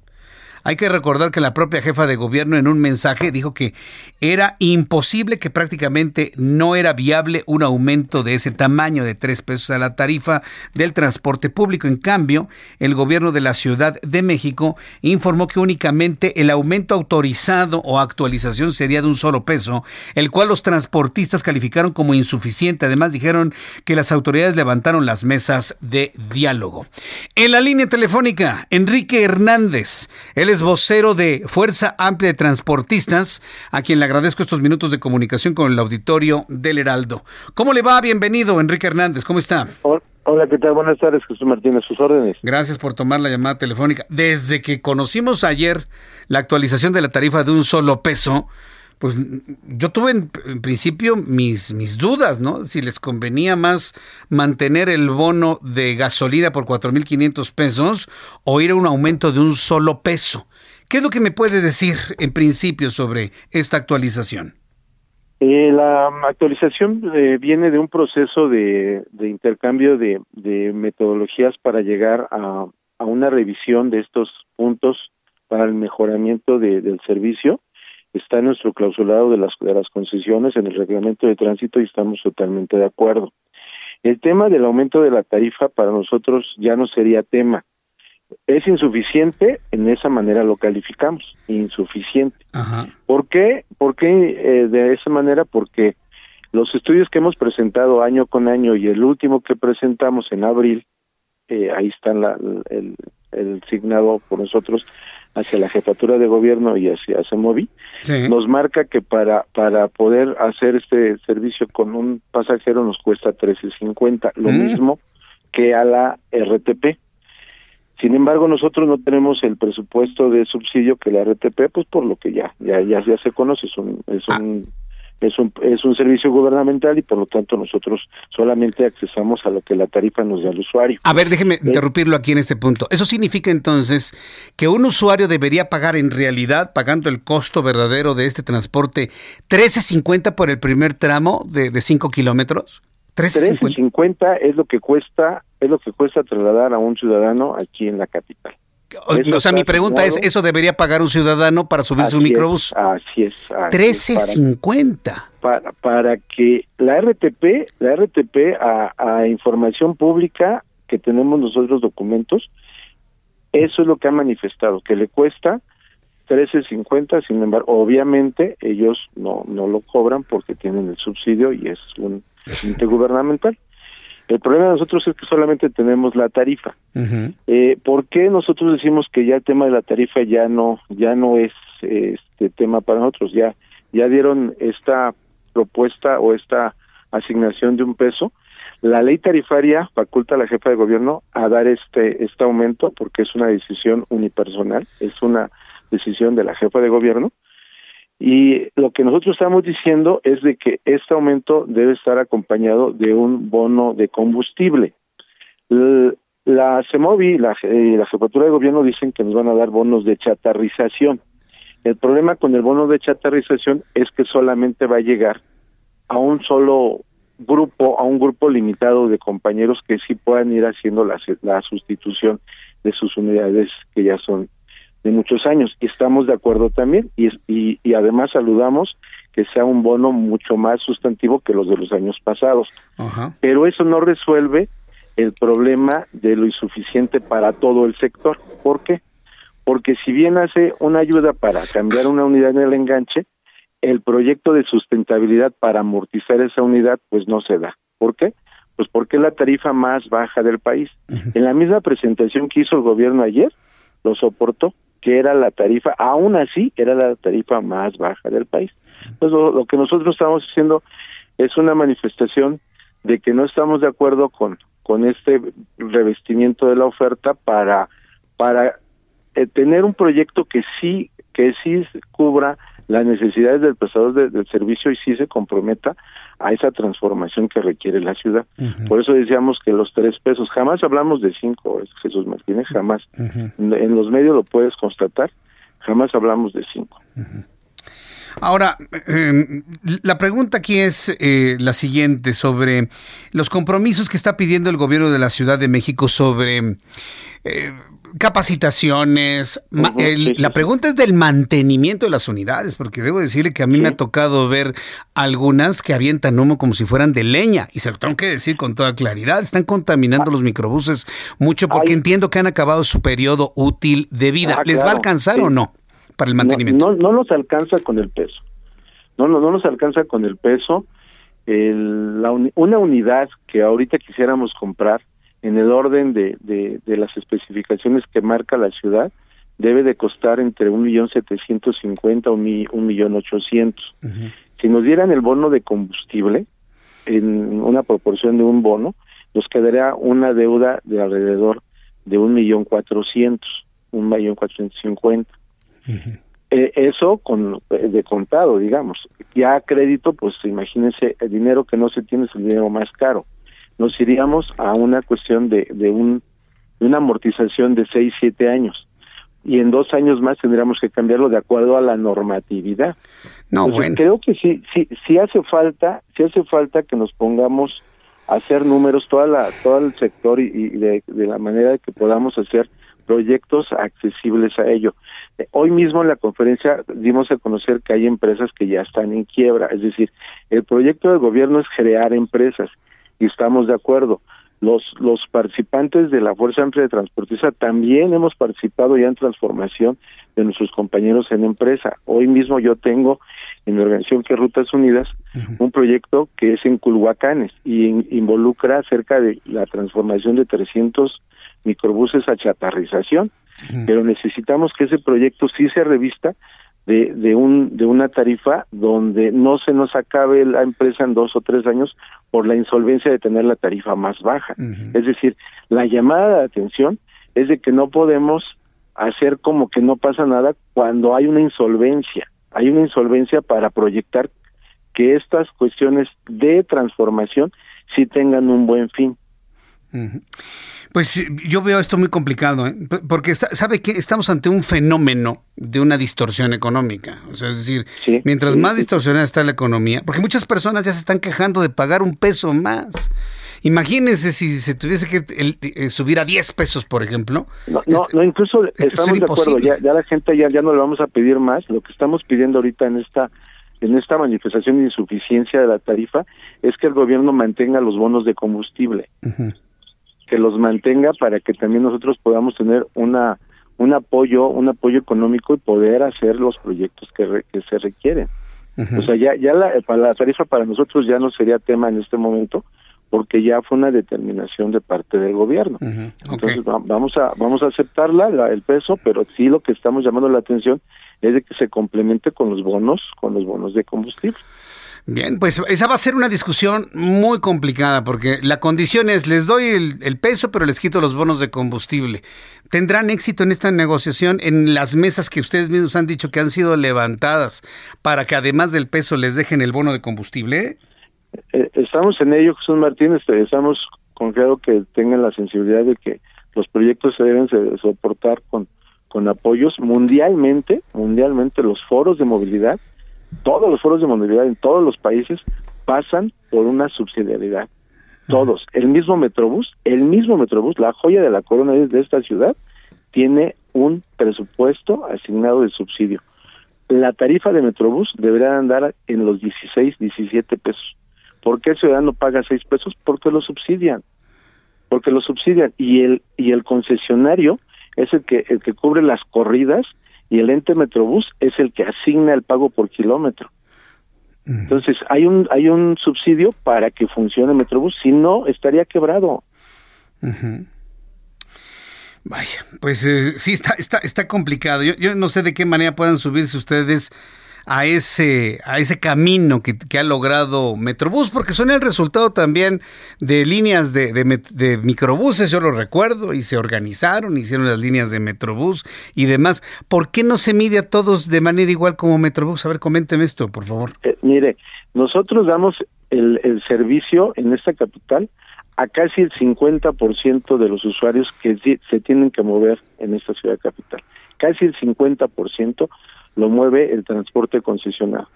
Hay que recordar que la propia jefa de gobierno en un mensaje dijo que era imposible, que prácticamente no era viable un aumento de ese tamaño de tres pesos a la tarifa del transporte público. En cambio, el gobierno de la Ciudad de México informó que únicamente el aumento autorizado o actualización sería de un solo peso, el cual los transportistas calificaron como insuficiente. Además, dijeron que las autoridades levantaron las mesas de diálogo. En la línea telefónica, Enrique Hernández, él vocero de Fuerza Amplia de Transportistas, a quien le agradezco estos minutos de comunicación con el auditorio del Heraldo. ¿Cómo le va? Bienvenido, Enrique Hernández. ¿Cómo está? Hola, ¿qué tal? Buenas tardes, Jesús Martínez, sus órdenes. Gracias por tomar la llamada telefónica. Desde que conocimos ayer la actualización de la tarifa de un solo peso, pues yo tuve en, principio mis, mis dudas, ¿no? Si les convenía más mantener el bono de gasolina por 4.500 pesos o ir a un aumento de un solo peso. ¿Qué es lo que me puede decir en principio sobre esta actualización? Eh, la actualización eh, viene de un proceso de, intercambio de, metodologías para llegar a, una revisión de estos puntos para el mejoramiento del servicio está en nuestro clausulado de las, de las concesiones en el reglamento de tránsito y estamos totalmente de acuerdo. El tema del aumento de la tarifa para nosotros ya no sería tema. Es insuficiente, en esa manera lo calificamos, insuficiente. ¿Por qué? ¿Por qué eh, de esa manera? Porque los estudios que hemos presentado año con año y el último que presentamos en abril, eh, ahí está el, el signado por nosotros, hacia la jefatura de gobierno y hacia CEMOVI, nos marca que para para poder hacer este servicio con un pasajero nos cuesta 13.50, lo mm. mismo que a la RTP. Sin embargo, nosotros no tenemos el presupuesto de subsidio que la RTP, pues por lo que ya ya ya, ya se conoce, es un, es ah. Es un, es un servicio gubernamental y por lo tanto nosotros solamente accesamos a lo que la tarifa nos da al usuario. A ver, déjeme interrumpirlo aquí en este punto. ¿Eso significa entonces que un usuario debería pagar en realidad, pagando el costo verdadero de este transporte, 13.50 por el primer tramo de 5 kilómetros? 13.50 es lo que cuesta es lo que cuesta trasladar a un ciudadano aquí en la capital. O, sea, mi pregunta es, ¿eso debería pagar un ciudadano para subirse un microbús? así es. 13.50. Para, para, que la RTP, la RTP a, información pública que tenemos nosotros documentos, eso es lo que ha manifestado, que le cuesta 13.50, sin embargo, obviamente ellos no, no lo cobran porque tienen el subsidio y es un ente gubernamental. El problema de nosotros es que solamente tenemos la tarifa. eh, ¿Por qué nosotros decimos que ya el tema de la tarifa ya no ya no es este tema para nosotros? Ya ya dieron esta propuesta o esta asignación de un peso. La ley tarifaria faculta a la jefa de gobierno a dar este este aumento porque es una decisión unipersonal, es una decisión de la jefa de gobierno y lo que nosotros estamos diciendo es de que este aumento debe estar acompañado de un bono de combustible. La CEMOVI la, eh, la Jefatura de Gobierno dicen que nos van a dar bonos de chatarrización. El problema con el bono de chatarrización es que solamente va a llegar a un solo grupo, a un grupo limitado de compañeros que sí puedan ir haciendo la sustitución de sus unidades que ya son de muchos años. Y estamos de acuerdo también y, y, y, además saludamos que sea un bono mucho más sustantivo que los de los años pasados. Pero eso no resuelve el problema de lo insuficiente para todo el sector. ¿Por qué? Porque si bien hace una ayuda para cambiar una unidad en el enganche, el proyecto de sustentabilidad para amortizar esa unidad pues no se da. ¿Por qué? Pues porque es la tarifa más baja del país. En la misma presentación que hizo el gobierno ayer, lo soportó que era la tarifa, aún así era la tarifa más baja del país. Pues lo, que nosotros estamos haciendo es una manifestación de que no estamos de acuerdo con, con este revestimiento de la oferta para, para eh, tener un proyecto que sí, que sí cubra las necesidades del prestador del servicio y sí se comprometa a esa transformación que requiere la ciudad. Por eso decíamos que los tres pesos, jamás hablamos de cinco, Jesús Martínez, jamás. En los medios lo puedes constatar, jamás hablamos de cinco. Ahora, em, la pregunta aquí es eh, la siguiente sobre los compromisos que está pidiendo el gobierno de la Ciudad de México sobre eh, capacitaciones. La pregunta es del mantenimiento de las unidades, porque debo decirle que a mí me ha tocado ver algunas que avientan humo como si fueran de leña, y se lo tengo que decir con toda claridad. Están contaminando los microbuses mucho porque entiendo que han acabado su periodo útil de vida. Ah, ¿Les va a alcanzar o no para el mantenimiento? No, no, nos alcanza con el peso. No, no, no nos alcanza con el peso. una unidad que ahorita quisiéramos comprar en el orden de, de, las especificaciones que marca la ciudad, debe de costar entre un millón setecientos cincuenta o un millón ochocientos. Si nos dieran el bono de combustible en una proporción de un bono, nos quedaría una deuda de alrededor de un millón cuatrocientos, un millón cuatrocientos cincuenta. Eh, eso con eh, de contado, digamos. Ya a crédito, pues imagínense, el dinero que no se tiene es el dinero más caro nos iríamos a una cuestión de, de, un, una amortización de 6, 7 años. Y en dos años más tendríamos que cambiarlo de acuerdo a la normatividad. No, bueno. Creo que sí, sí, sí hace falta, sí hace falta que nos pongamos a hacer números toda la, todo el sector y, de, de la manera que podamos hacer proyectos accesibles a ello. Hoy mismo en la conferencia dimos a conocer que hay empresas que ya están en quiebra, es decir, el proyecto del gobierno es crear empresas y estamos de acuerdo. Los, los participantes de la Fuerza Amplia de Transportista también hemos participado ya en transformación de nuestros compañeros en empresa. Hoy mismo yo tengo en mi organización que Rutas Unidas un proyecto que es en Culhuacanes y involucra cerca de la transformación de 300 microbuses a chatarrización, pero necesitamos que ese proyecto sí se revista de, de, un, de una tarifa donde no se nos acabe la empresa en dos o tres años por la insolvencia de tener la tarifa más baja. Es decir, la llamada de atención es de que no podemos hacer como que no pasa nada cuando hay una insolvencia. Hay una insolvencia para proyectar que estas cuestiones de transformación sí tengan un buen fin. Pues yo veo esto muy complicado, ¿eh? porque sabe que estamos ante un fenómeno de una distorsión económica. O sea, es decir, mientras más distorsionada está la economía, porque muchas personas ya se están quejando de pagar un peso más. Imagínense si se tuviese que eh, subir a 10 pesos, por ejemplo. No, no, este, incluso estamos de acuerdo, ya, ya, la gente ya, ya no le vamos a pedir más. Lo que estamos pidiendo ahorita en esta en esta manifestación de insuficiencia de la tarifa es que el gobierno mantenga los bonos de combustible que los mantenga para que también nosotros podamos tener una un apoyo un apoyo económico y poder hacer los proyectos que, que se requieren. O sea ya ya la, la tarifa para nosotros ya no sería tema en este momento porque ya fue una determinación de parte del gobierno. Entonces vamos a vamos a aceptarla el peso pero sí lo que estamos llamando la atención es de que se complemente con los bonos con los bonos de combustible Bien, pues esa va a ser una discusión muy complicada porque la condición es, les doy el, peso, pero les quito los bonos de combustible. ¿Tendrán éxito en esta negociación en las mesas que ustedes mismos han dicho que han sido levantadas para que además del peso les dejen el bono de combustible? Eh, estamos en ello, Jesús Martínez, estamos confiados que tengan la sensibilidad de que los proyectos se deben soportar con, con apoyos mundialmente, mundialmente los foros de movilidad todos los foros de movilidad en todos los países pasan por una subsidiariedad. Todos. El mismo Metrobús, el mismo Metrobús, la joya de la corona de esta ciudad, tiene un presupuesto asignado de subsidio. La tarifa de Metrobús debería andar en los 16, 17 pesos. ¿Por qué el ciudadano paga 6 pesos? Porque lo subsidian. Porque lo subsidian. Y el, y el concesionario es el que, el que cubre las corridas y el ente Metrobús es el que asigna el pago por kilómetro. Entonces, hay un hay un subsidio para que funcione Metrobús, si no estaría quebrado. Vaya, pues eh, sí, está, está, está complicado. Yo, yo no sé de qué manera puedan subirse ustedes a ese, a ese camino que, ha logrado Metrobús, porque son el resultado también de líneas de, microbuses, yo lo recuerdo, y se organizaron, hicieron las líneas de Metrobús y demás. ¿Por qué no se mide a todos de manera igual como Metrobús? A ver, coménteme esto, por favor. Eh, mire, nosotros damos el, el servicio en esta capital a casi el 50% de los usuarios que se tienen que mover en esta ciudad capital. Casi el 50% lo mueve el transporte concesionado.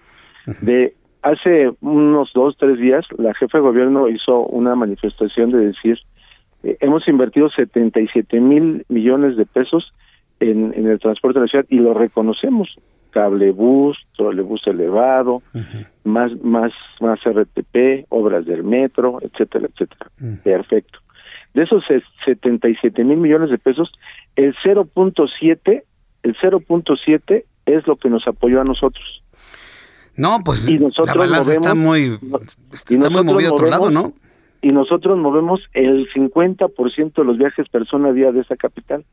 De hace unos dos, tres días, la jefa de gobierno hizo una manifestación de decir, eh, hemos invertido 77 mil millones de pesos en, en, el transporte de la ciudad y lo reconocemos. Cablebús, trolebús elevado, más, más, más RTP, obras del metro, etcétera, etcétera. Perfecto. De esos 77 mil millones de pesos, el 0.7, el 0.7 es lo que nos apoyó a nosotros. No, pues y nosotros la balanza está muy, está muy movida a otro lado, ¿no? Y nosotros movemos el 50% de los viajes persona a día de esa capital.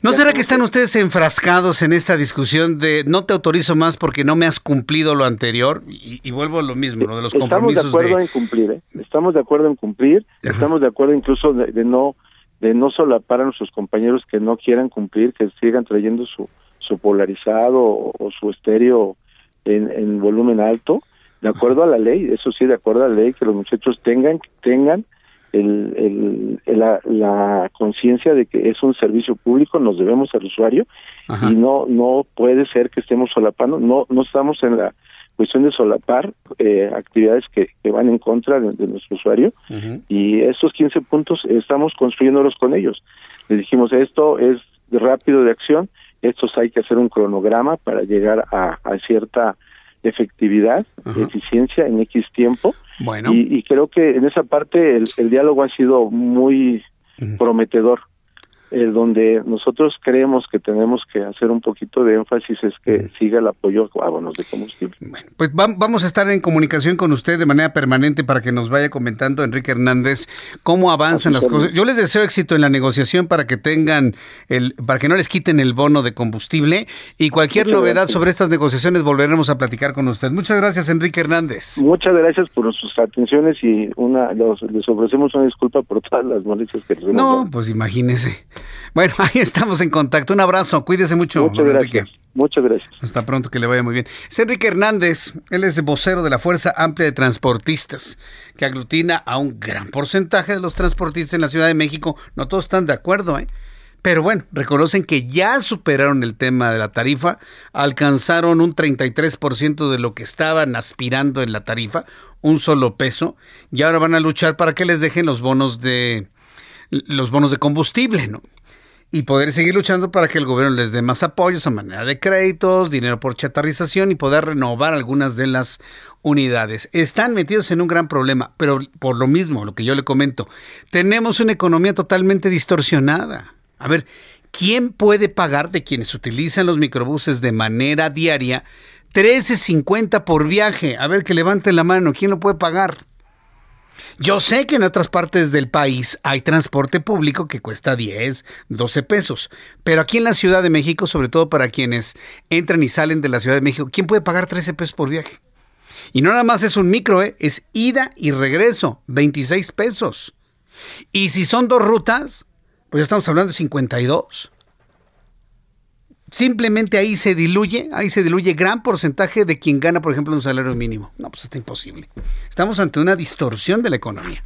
¿No será que están ustedes enfrascados en esta discusión de no te autorizo más porque no me has cumplido lo anterior? Y, vuelvo a lo mismo, lo de los compromisos. Estamos de acuerdo en cumplir, ¿eh? Estamos de acuerdo en cumplir, estamos de acuerdo incluso de no de no solapar a nuestros compañeros que no quieran cumplir, que sigan trayendo su, su polarizado o, su estéreo en, en, volumen alto, de acuerdo a la ley, eso sí, de acuerdo a la ley, que los muchachos tengan, tengan el, el, la, la conciencia de que es un servicio público, nos debemos al usuario y no no puede ser que estemos solapando, no no estamos en la cuestión de solapar eh, actividades que, que, van en contra de, nuestro usuario y estos 15 puntos estamos construyéndolos con ellos. Les dijimos, esto es rápido de acción, estos hay que hacer un cronograma para llegar a, a cierta efectividad, eficiencia en X tiempo. Bueno. Y, creo que en esa parte el, el diálogo ha sido muy prometedor el donde nosotros creemos que tenemos que hacer un poquito de énfasis es que siga el apoyo a bonos de combustible. Bueno, pues vamos a estar en comunicación con usted de manera permanente para que nos vaya comentando, Enrique Hernández, cómo avanzan las cosas. Yo les deseo éxito en la negociación para que tengan el, para que no les quiten el bono de combustible y cualquier novedad sobre estas negociaciones volveremos a platicar con usted. Muchas gracias, Enrique Hernández. Muchas gracias por sus atenciones y una les ofrecemos una disculpa por todas las molestias que les No, pues imagínese. Bueno, ahí estamos en contacto. Un abrazo. Cuídese mucho. Muchas gracias. Muchas gracias. Hasta pronto, que le vaya muy bien. Es Enrique Hernández. Él es vocero de la Fuerza Amplia de Transportistas, que aglutina a un gran porcentaje de los transportistas en la Ciudad de México. No todos están de acuerdo, ¿eh? Pero bueno, reconocen que ya superaron el tema de la tarifa, alcanzaron un 33% de lo que estaban aspirando en la tarifa, un solo peso, y ahora van a luchar para que les dejen los bonos de los bonos de combustible, ¿no? Y poder seguir luchando para que el gobierno les dé más apoyos a manera de créditos, dinero por chatarrización y poder renovar algunas de las unidades. Están metidos en un gran problema, pero por lo mismo, lo que yo le comento, tenemos una economía totalmente distorsionada. A ver, ¿quién puede pagar de quienes utilizan los microbuses de manera diaria 13.50 por viaje? A ver, que levanten la mano, ¿quién lo puede pagar? Yo sé que en otras partes del país hay transporte público que cuesta 10, 12 pesos, pero aquí en la Ciudad de México, sobre todo para quienes entran y salen de la Ciudad de México, ¿quién puede pagar 13 pesos por viaje? Y no nada más es un micro, ¿eh? es ida y regreso, 26 pesos. Y si son dos rutas, pues ya estamos hablando de 52 simplemente ahí se diluye, ahí se diluye gran porcentaje de quien gana, por ejemplo, un salario mínimo. No, pues está imposible. Estamos ante una distorsión de la economía,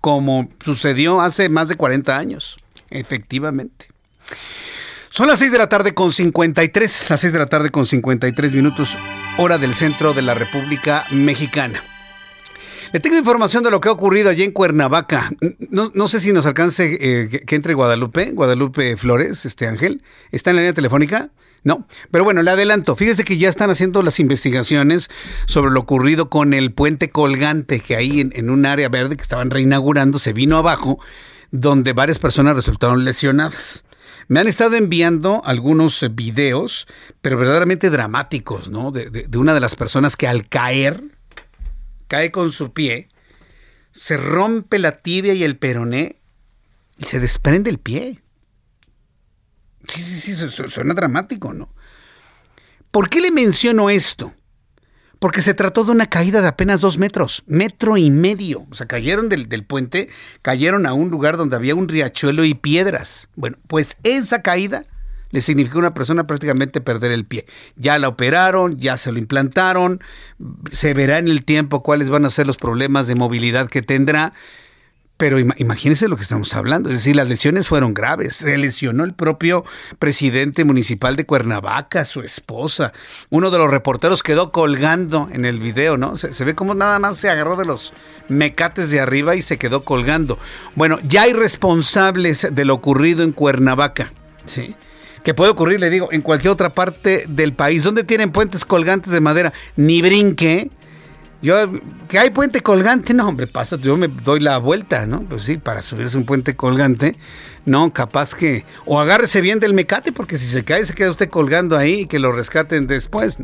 como sucedió hace más de 40 años, efectivamente. Son las 6 de la tarde con 53, las 6 de la tarde con 53 minutos, hora del centro de la República Mexicana. Le tengo información de lo que ha ocurrido allí en Cuernavaca. No, sé si nos alcance eh, que, entre Guadalupe, Guadalupe Flores, este Ángel. ¿Está en la línea telefónica? No, pero bueno, le adelanto. Fíjese que ya están haciendo las investigaciones sobre lo ocurrido con el puente colgante que ahí en, en un área verde que estaban reinaugurando se vino abajo, donde varias personas resultaron lesionadas. Me han estado enviando algunos videos, pero verdaderamente dramáticos, ¿no? de, una de las personas que al caer cae con su pie, se rompe la tibia y el peroné, y se desprende el pie. Sí, sí, sí, suena dramático, ¿no? ¿Por qué le menciono esto? Porque se trató de una caída de apenas dos metros, metro y medio. O sea, cayeron del, del, puente, cayeron a un lugar donde había un riachuelo y piedras. Bueno, pues esa caída le significó a una persona prácticamente perder el pie. Ya la operaron, ya se lo implantaron, se verá en el tiempo cuáles van a ser los problemas de movilidad que tendrá. Pero imagínense lo que estamos hablando, es decir, las lesiones fueron graves. Se lesionó el propio presidente municipal de Cuernavaca, su esposa. Uno de los reporteros quedó colgando en el video, ¿no? Se, ve como nada más se agarró de los mecates de arriba y se quedó colgando. Bueno, ya hay responsables de lo ocurrido en Cuernavaca, ¿sí? Que puede ocurrir, le digo, en cualquier otra parte del país. donde tienen puentes colgantes de madera? Ni brinque. Yo, que hay puente colgante, no, hombre, pasa, yo me doy la vuelta, ¿no? Pues sí, para subirse un puente colgante, no, capaz que, o agárrese bien del mecate, porque si se cae, se queda usted colgando ahí y que lo rescaten después.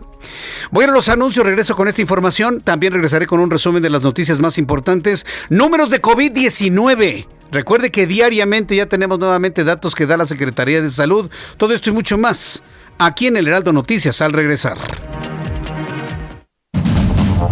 Voy a los anuncios, regreso con esta información, también regresaré con un resumen de las noticias más importantes. Números de COVID-19. Recuerde que diariamente ya tenemos nuevamente datos que da la Secretaría de Salud. Todo esto y mucho más aquí en el Heraldo Noticias al regresar.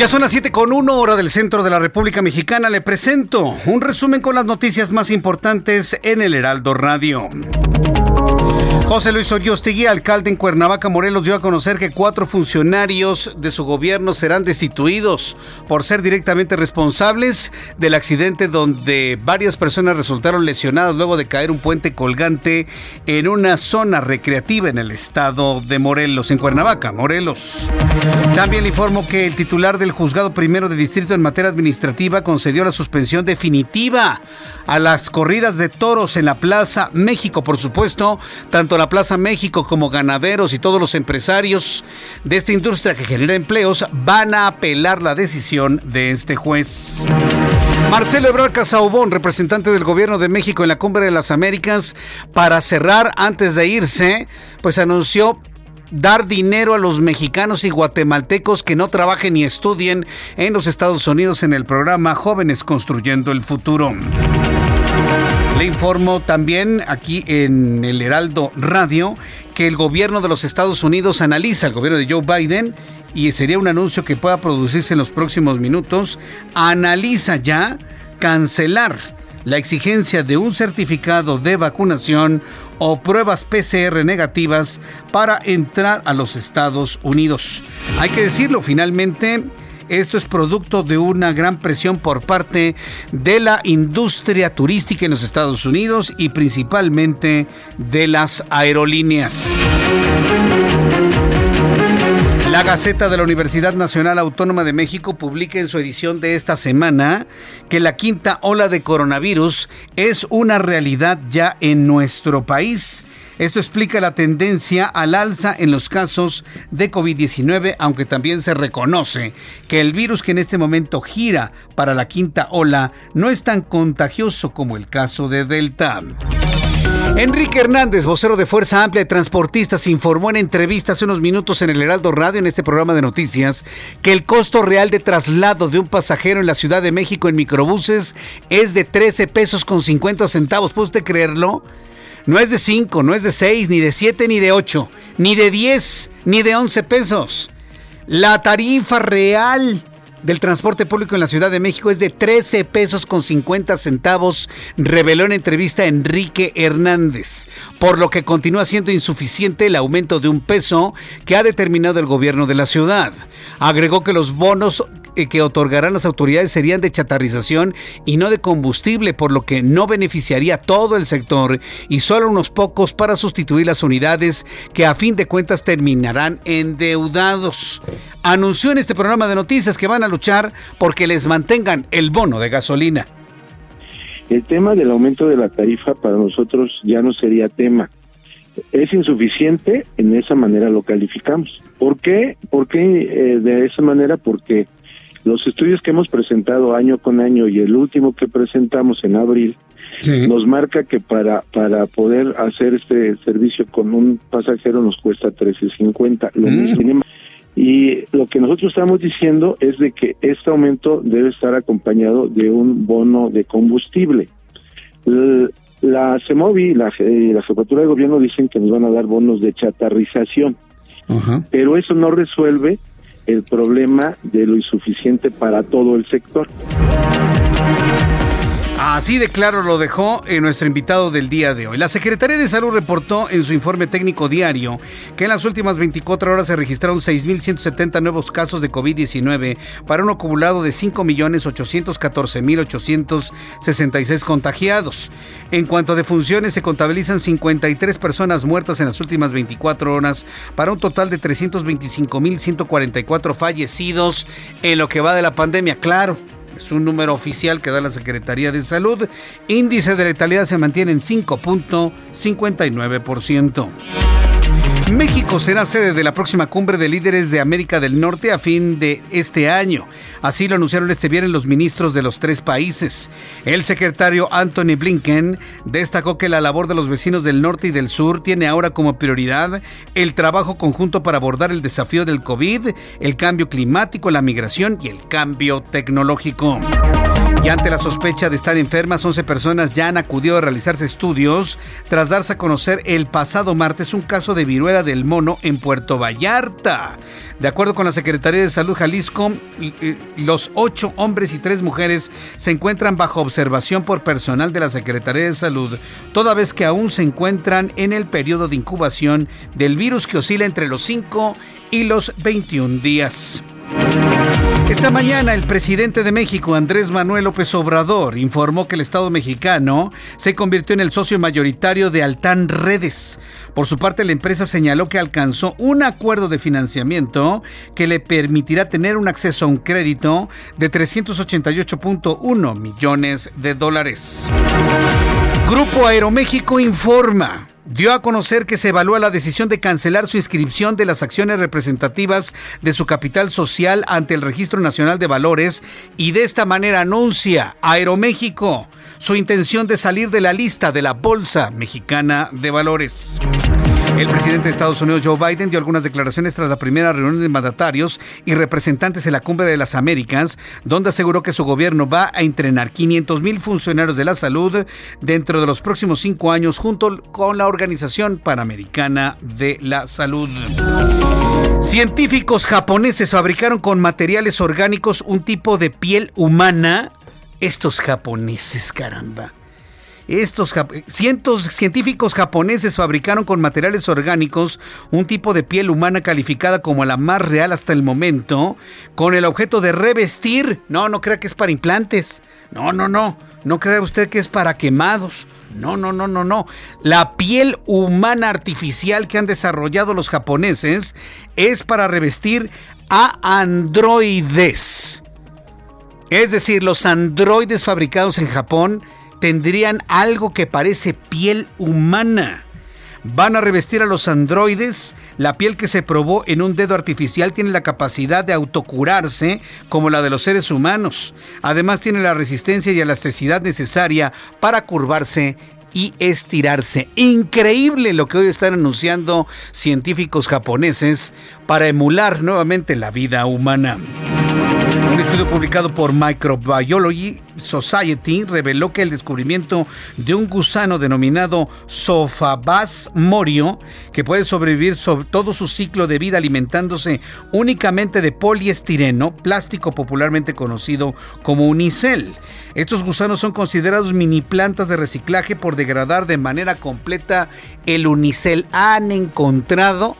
Ya son las 7 con 1 hora del centro de la República Mexicana. Le presento un resumen con las noticias más importantes en el Heraldo Radio. José Luis Oriostegui, alcalde en Cuernavaca, Morelos, dio a conocer que cuatro funcionarios de su gobierno serán destituidos por ser directamente responsables del accidente donde varias personas resultaron lesionadas luego de caer un puente colgante en una zona recreativa en el estado de Morelos, en Cuernavaca, Morelos. También le informo que el titular del juzgado primero de distrito en materia administrativa concedió la suspensión definitiva a las corridas de toros en la Plaza México, por supuesto, tanto la Plaza México como ganaderos y todos los empresarios de esta industria que genera empleos van a apelar la decisión de este juez. Marcelo Ebrard Casaubón, representante del gobierno de México en la Cumbre de las Américas, para cerrar antes de irse, pues anunció dar dinero a los mexicanos y guatemaltecos que no trabajen ni estudien en los Estados Unidos en el programa Jóvenes Construyendo el Futuro. Le informo también aquí en el Heraldo Radio que el gobierno de los Estados Unidos analiza, el gobierno de Joe Biden, y sería un anuncio que pueda producirse en los próximos minutos, analiza ya cancelar la exigencia de un certificado de vacunación o pruebas PCR negativas para entrar a los Estados Unidos. Hay que decirlo, finalmente, esto es producto de una gran presión por parte de la industria turística en los Estados Unidos y principalmente de las aerolíneas. La Gaceta de la Universidad Nacional Autónoma de México publica en su edición de esta semana que la quinta ola de coronavirus es una realidad ya en nuestro país. Esto explica la tendencia al alza en los casos de COVID-19, aunque también se reconoce que el virus que en este momento gira para la quinta ola no es tan contagioso como el caso de Delta. Enrique Hernández, vocero de Fuerza Amplia de Transportistas, informó en entrevista hace unos minutos en el Heraldo Radio, en este programa de noticias, que el costo real de traslado de un pasajero en la Ciudad de México en microbuses es de 13 pesos con 50 centavos. ¿Puede usted creerlo? No es de 5, no es de 6, ni de 7, ni de 8, ni de 10, ni de 11 pesos. La tarifa real del transporte público en la Ciudad de México es de 13 pesos con 50 centavos, reveló en entrevista Enrique Hernández, por lo que continúa siendo insuficiente el aumento de un peso que ha determinado el gobierno de la ciudad. Agregó que los bonos que otorgarán las autoridades serían de chatarrización y no de combustible, por lo que no beneficiaría a todo el sector y solo unos pocos para sustituir las unidades que a fin de cuentas terminarán endeudados. Anunció en este programa de noticias que van a luchar porque les mantengan el bono de gasolina. El tema del aumento de la tarifa para nosotros ya no sería tema. Es insuficiente, en esa manera lo calificamos. ¿Por qué? ¿Por qué eh, de esa manera? Porque los estudios que hemos presentado año con año y el último que presentamos en abril nos marca que para para poder hacer este servicio con un pasajero nos cuesta 13.50 lo mm. mismo y lo que nosotros estamos diciendo es de que este aumento debe estar acompañado de un bono de combustible. La CEMOVI, la, eh, la Jefatura de Gobierno dicen que nos van a dar bonos de chatarrización, pero eso no resuelve el problema de lo insuficiente para todo el sector. Así de claro lo dejó en nuestro invitado del día de hoy. La Secretaría de Salud reportó en su informe técnico diario que en las últimas 24 horas se registraron 6.170 nuevos casos de COVID-19 para un acumulado de 5.814.866 contagiados. En cuanto a defunciones, se contabilizan 53 personas muertas en las últimas 24 horas para un total de 325.144 fallecidos en lo que va de la pandemia. Claro es un número oficial que da la Secretaría de Salud. Índice de letalidad se mantiene en 5.59%. México será sede de la próxima cumbre de líderes de América del Norte a fin de este año. Así lo anunciaron este viernes los ministros de los tres países. El secretario Anthony Blinken destacó que la labor de los vecinos del norte y del sur tiene ahora como prioridad el trabajo conjunto para abordar el desafío del COVID, el cambio climático, la migración y el cambio tecnológico. Y ante la sospecha de estar enfermas, 11 personas ya han acudido a realizarse estudios tras darse a conocer el pasado martes un caso de viruela del mono en Puerto Vallarta. De acuerdo con la Secretaría de Salud Jalisco, los ocho hombres y tres mujeres se encuentran bajo observación por personal de la Secretaría de Salud, toda vez que aún se encuentran en el periodo de incubación del virus que oscila entre los 5 y los 21 días. Esta mañana el presidente de México, Andrés Manuel López Obrador, informó que el Estado mexicano se convirtió en el socio mayoritario de Altán Redes. Por su parte, la empresa señaló que alcanzó un acuerdo de financiamiento que le permitirá tener un acceso a un crédito de 388.1 millones de dólares. Grupo Aeroméxico informa dio a conocer que se evalúa la decisión de cancelar su inscripción de las acciones representativas de su capital social ante el Registro Nacional de Valores y de esta manera anuncia Aeroméxico su intención de salir de la lista de la Bolsa Mexicana de Valores. El presidente de Estados Unidos, Joe Biden, dio algunas declaraciones tras la primera reunión de mandatarios y representantes en la Cumbre de las Américas, donde aseguró que su gobierno va a entrenar 500 mil funcionarios de la salud dentro de los próximos cinco años junto con la Organización Panamericana de la Salud. Científicos japoneses fabricaron con materiales orgánicos un tipo de piel humana. Estos japoneses, caramba estos cientos científicos japoneses fabricaron con materiales orgánicos un tipo de piel humana calificada como la más real hasta el momento, con el objeto de revestir. No, no crea que es para implantes. No, no, no. No crea usted que es para quemados. No, no, no, no, no. La piel humana artificial que han desarrollado los japoneses es para revestir a androides. Es decir, los androides fabricados en Japón tendrían algo que parece piel humana. Van a revestir a los androides. La piel que se probó en un dedo artificial tiene la capacidad de autocurarse como la de los seres humanos. Además tiene la resistencia y elasticidad necesaria para curvarse y estirarse. Increíble lo que hoy están anunciando científicos japoneses para emular nuevamente la vida humana. Un estudio publicado por Microbiology Society reveló que el descubrimiento de un gusano denominado Sofabas morio, que puede sobrevivir sobre todo su ciclo de vida alimentándose únicamente de poliestireno, plástico popularmente conocido como unicel. Estos gusanos son considerados mini plantas de reciclaje por degradar de manera completa el unicel. Han encontrado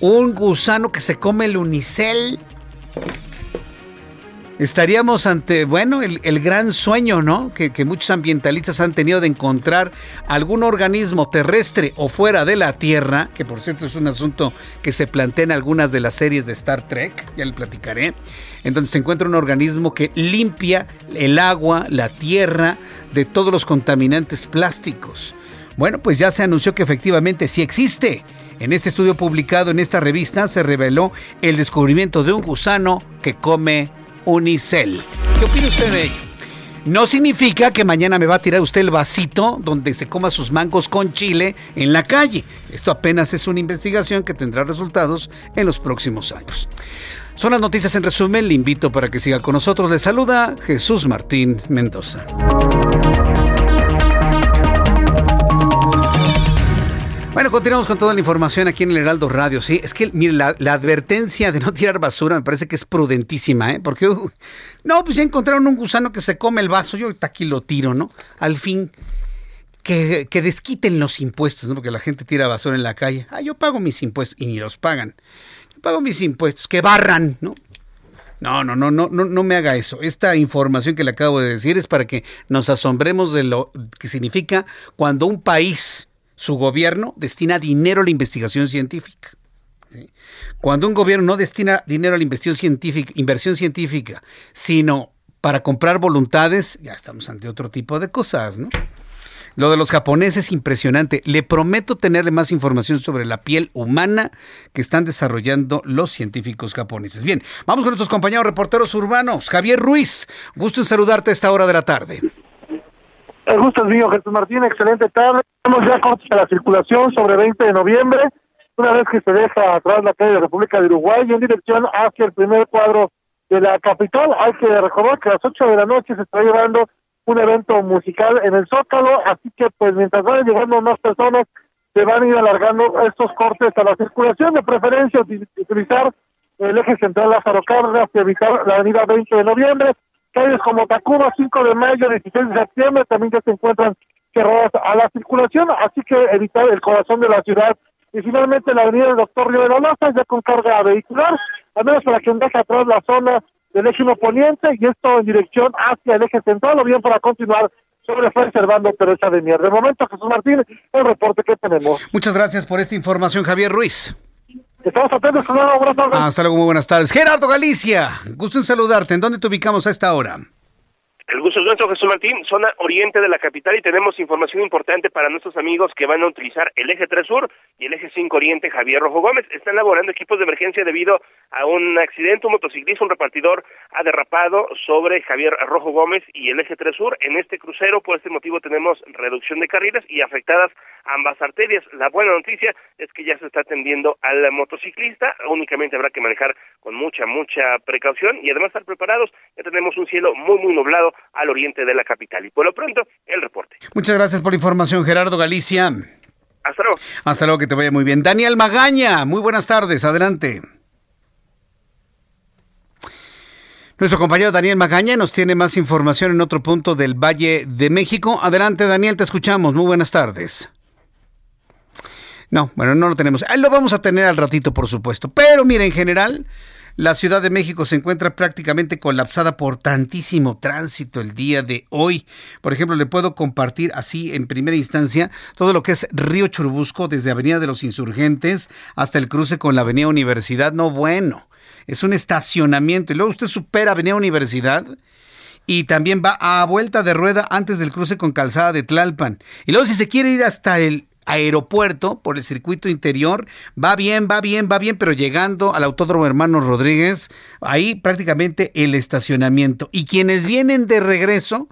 un gusano que se come el unicel estaríamos ante, bueno, el, gran sueño, ¿no? Que, que, muchos ambientalistas han tenido de encontrar algún organismo terrestre o fuera de la Tierra, que por cierto es un asunto que se plantea en algunas de las series de Star Trek, ya le platicaré, en donde se encuentra un organismo que limpia el agua, la tierra, de todos los contaminantes plásticos. Bueno, pues ya se anunció que efectivamente sí existe. En este estudio publicado en esta revista se reveló el descubrimiento de un gusano que come unicel. ¿Qué opina usted de ello? No significa que mañana me va a tirar usted el vasito donde se coma sus mangos con chile en la calle. Esto apenas es una investigación que tendrá resultados en los próximos años. Son las noticias en resumen. Le invito para que siga con nosotros. Le saluda Jesús Martín Mendoza. Bueno, continuamos con toda la información aquí en el Heraldo Radio. Sí, es que, mire, la, advertencia de no tirar basura me parece que es prudentísima, ¿eh? Porque, uh, no, pues ya encontraron un gusano que se come el vaso. Yo aquí lo tiro, ¿no? Al fin, que, que, desquiten los impuestos, ¿no? Porque la gente tira basura en la calle. Ah, yo pago mis impuestos y ni los pagan. Yo pago mis impuestos, que barran, ¿no? No, no, no, no, no, no me haga eso. Esta información que le acabo de decir es para que nos asombremos de lo que significa cuando un país su gobierno destina dinero a la investigación científica. Cuando un gobierno no destina dinero a la inversión científica, sino para comprar voluntades, ya estamos ante otro tipo de cosas, ¿no? Lo de los japoneses es impresionante. Le prometo tenerle más información sobre la piel humana que están desarrollando los científicos japoneses. Bien, vamos con nuestros compañeros reporteros urbanos. Javier Ruiz, gusto en saludarte a esta hora de la tarde. El gusto es mío, Jesús Martín. Excelente tarde. Estamos ya cortos a la circulación sobre 20 de noviembre. Una vez que se deja atrás la calle de República de Uruguay y en dirección hacia el primer cuadro de la capital, hay que recordar que a las 8 de la noche se está llevando un evento musical en el Zócalo, así que pues mientras vayan llegando más personas, se van a ir alargando estos cortes a la circulación, de preferencia utilizar el eje central Lázaro Cárdenas y evitar la avenida 20 de noviembre, calles como Tacuba, 5 de mayo, 16 de septiembre, también ya se encuentran cerradas a la circulación, así que evitar el corazón de la ciudad. Y finalmente la avenida del Doctor Río de la ya con carga vehicular, al menos para que deje atrás la zona del eje poniente y esto en dirección hacia el eje central o bien para continuar sobre Fray Servando Teresa de Mier. De momento, Jesús Martín, el reporte que tenemos. Muchas gracias por esta información, Javier Ruiz. Estamos atentos, tardes. Hasta luego, muy buenas tardes. Gerardo Galicia, gusto en saludarte. ¿En dónde te ubicamos a esta hora? El gusto es nuestro, Jesús Martín, zona oriente de la capital y tenemos información importante para nuestros amigos que van a utilizar el eje 3 sur y el eje 5 oriente Javier Rojo Gómez. Están laborando equipos de emergencia debido a un accidente, un motociclista, un repartidor ha derrapado sobre Javier Rojo Gómez y el eje 3 sur. En este crucero, por este motivo, tenemos reducción de carriles y afectadas ambas arterias. La buena noticia es que ya se está atendiendo al motociclista, únicamente habrá que manejar con mucha, mucha precaución y además estar preparados. Ya tenemos un cielo muy, muy nublado al oriente de la capital. Y por lo pronto, el reporte. Muchas gracias por la información, Gerardo Galicia. Hasta luego. Hasta luego, que te vaya muy bien. Daniel Magaña, muy buenas tardes, adelante. Nuestro compañero Daniel Magaña nos tiene más información en otro punto del Valle de México. Adelante, Daniel, te escuchamos. Muy buenas tardes. No, bueno, no lo tenemos. Ahí lo vamos a tener al ratito, por supuesto. Pero mire, en general, la Ciudad de México se encuentra prácticamente colapsada por tantísimo tránsito el día de hoy. Por ejemplo, le puedo compartir así en primera instancia todo lo que es Río Churubusco desde Avenida de los Insurgentes hasta el cruce con la Avenida Universidad. No, bueno, es un estacionamiento. Y luego usted supera Avenida Universidad y también va a vuelta de rueda antes del cruce con Calzada de Tlalpan. Y luego si se quiere ir hasta el aeropuerto por el circuito interior. Va bien, va bien, va bien, pero llegando al Autódromo Hermanos Rodríguez, ahí prácticamente el estacionamiento. Y quienes vienen de regreso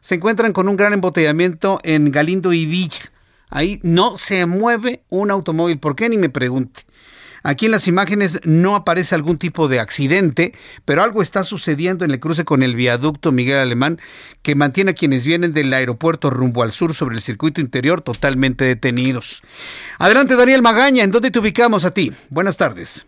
se encuentran con un gran embotellamiento en Galindo y Villa. Ahí no se mueve un automóvil. ¿Por qué? Ni me pregunte. Aquí en las imágenes no aparece algún tipo de accidente, pero algo está sucediendo en el cruce con el viaducto Miguel Alemán que mantiene a quienes vienen del aeropuerto rumbo al sur sobre el circuito interior totalmente detenidos. Adelante, Daniel Magaña, ¿en dónde te ubicamos a ti? Buenas tardes.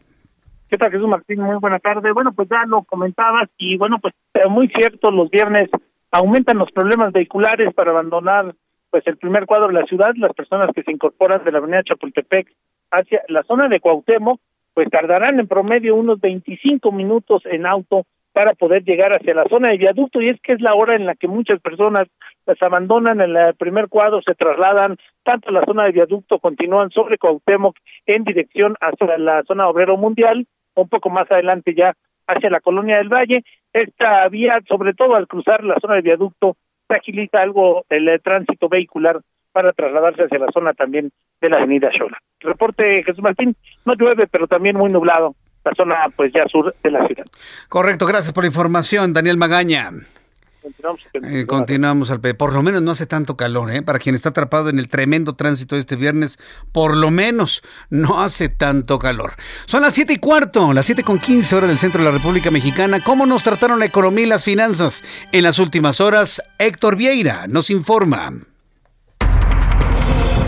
¿Qué tal, Jesús Martín? Muy buena tarde. Bueno, pues ya lo comentabas y bueno, pues muy cierto, los viernes aumentan los problemas vehiculares para abandonar pues el primer cuadro de la ciudad, las personas que se incorporan de la avenida Chapultepec hacia la zona de Cuauhtémoc, pues tardarán en promedio unos 25 minutos en auto para poder llegar hacia la zona de viaducto y es que es la hora en la que muchas personas las abandonan en el primer cuadro, se trasladan tanto a la zona de viaducto, continúan sobre Cuauhtémoc en dirección hacia la zona obrero mundial un poco más adelante ya hacia la colonia del Valle. Esta vía, sobre todo al cruzar la zona de viaducto, se algo el, eh, tránsito vehicular para trasladarse hacia la zona también de la avenida Xola. Reporte Jesús Martín, no llueve, pero también muy nublado la zona pues ya sur de la ciudad. Correcto, gracias por la información, Daniel Magaña. Continuamos, al Por lo menos no hace tanto calor, ¿eh? Para quien está atrapado en el tremendo tránsito de este viernes, por lo menos no hace tanto calor. Son las siete y cuarto, las siete con quince horas del centro de la República Mexicana. ¿Cómo nos trataron la economía y las finanzas en las últimas horas? Héctor Vieira nos informa.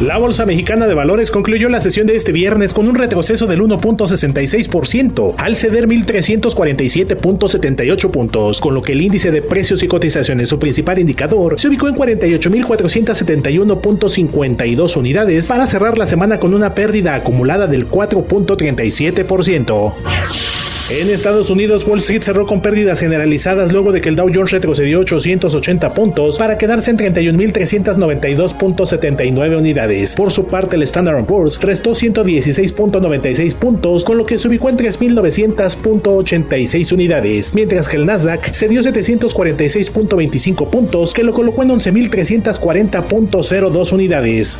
La Bolsa Mexicana de Valores concluyó la sesión de este viernes con un retroceso del 1.66% al ceder 1.347.78 puntos, con lo que el índice de precios y cotizaciones, su principal indicador, se ubicó en 48.471.52 unidades para cerrar la semana con una pérdida acumulada del 4.37%. En Estados Unidos, Wall Street cerró con pérdidas generalizadas luego de que el Dow Jones retrocedió 880 puntos para quedarse en 31.392.79 unidades. Por su parte, el Standard Poor's restó 116.96 puntos, con lo que se ubicó en 3.900.86 unidades, mientras que el Nasdaq cedió 746.25 puntos, que lo colocó en 11.340.02 unidades.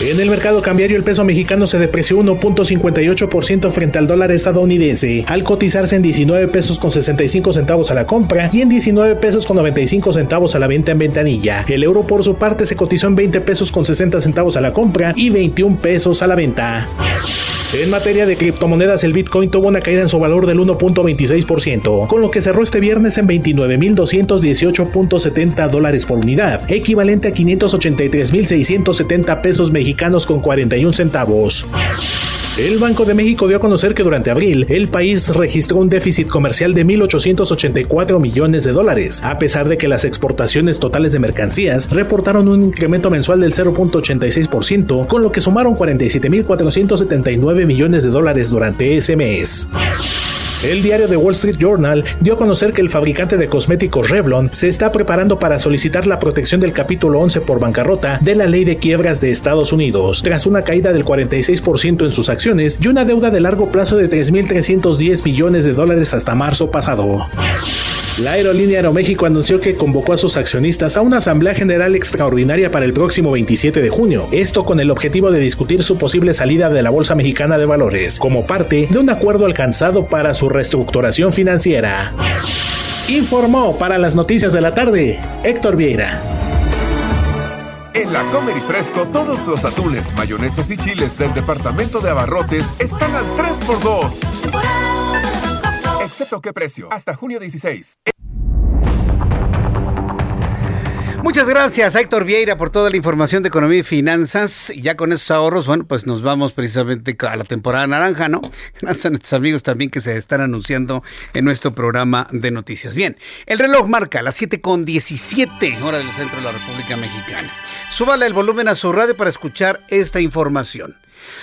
En el mercado cambiario el peso mexicano se depreció 1.58% frente al dólar estadounidense, al cotizarse en 19 pesos con 65 centavos a la compra y en 19 pesos con 95 centavos a la venta en ventanilla. El euro por su parte se cotizó en 20 pesos con 60 centavos a la compra y 21 pesos a la venta. En materia de criptomonedas, el Bitcoin tuvo una caída en su valor del 1.26%, con lo que cerró este viernes en 29.218.70 dólares por unidad, equivalente a 583.670 pesos mexicanos con 41 centavos. El Banco de México dio a conocer que durante abril el país registró un déficit comercial de 1.884 millones de dólares, a pesar de que las exportaciones totales de mercancías reportaron un incremento mensual del 0.86%, con lo que sumaron 47.479 millones de dólares durante ese mes. El diario The Wall Street Journal dio a conocer que el fabricante de cosméticos Revlon se está preparando para solicitar la protección del capítulo 11 por bancarrota de la ley de quiebras de Estados Unidos, tras una caída del 46% en sus acciones y una deuda de largo plazo de 3.310 millones de dólares hasta marzo pasado. La aerolínea Aeroméxico anunció que convocó a sus accionistas a una asamblea general extraordinaria para el próximo 27 de junio, esto con el objetivo de discutir su posible salida de la Bolsa Mexicana de Valores, como parte de un acuerdo alcanzado para su reestructuración financiera. Informó para las noticias de la tarde Héctor Vieira. En la Comer y Fresco, todos los atunes, mayonesas y chiles del departamento de abarrotes están al 3x2. Excepto qué precio. Hasta junio 16. Muchas gracias a Héctor Vieira por toda la información de economía y finanzas. Y ya con esos ahorros, bueno, pues nos vamos precisamente a la temporada naranja, ¿no? Gracias a nuestros amigos también que se están anunciando en nuestro programa de noticias. Bien, el reloj marca las 7 con 17 hora del centro de la República Mexicana. Súbale el volumen a su radio para escuchar esta información.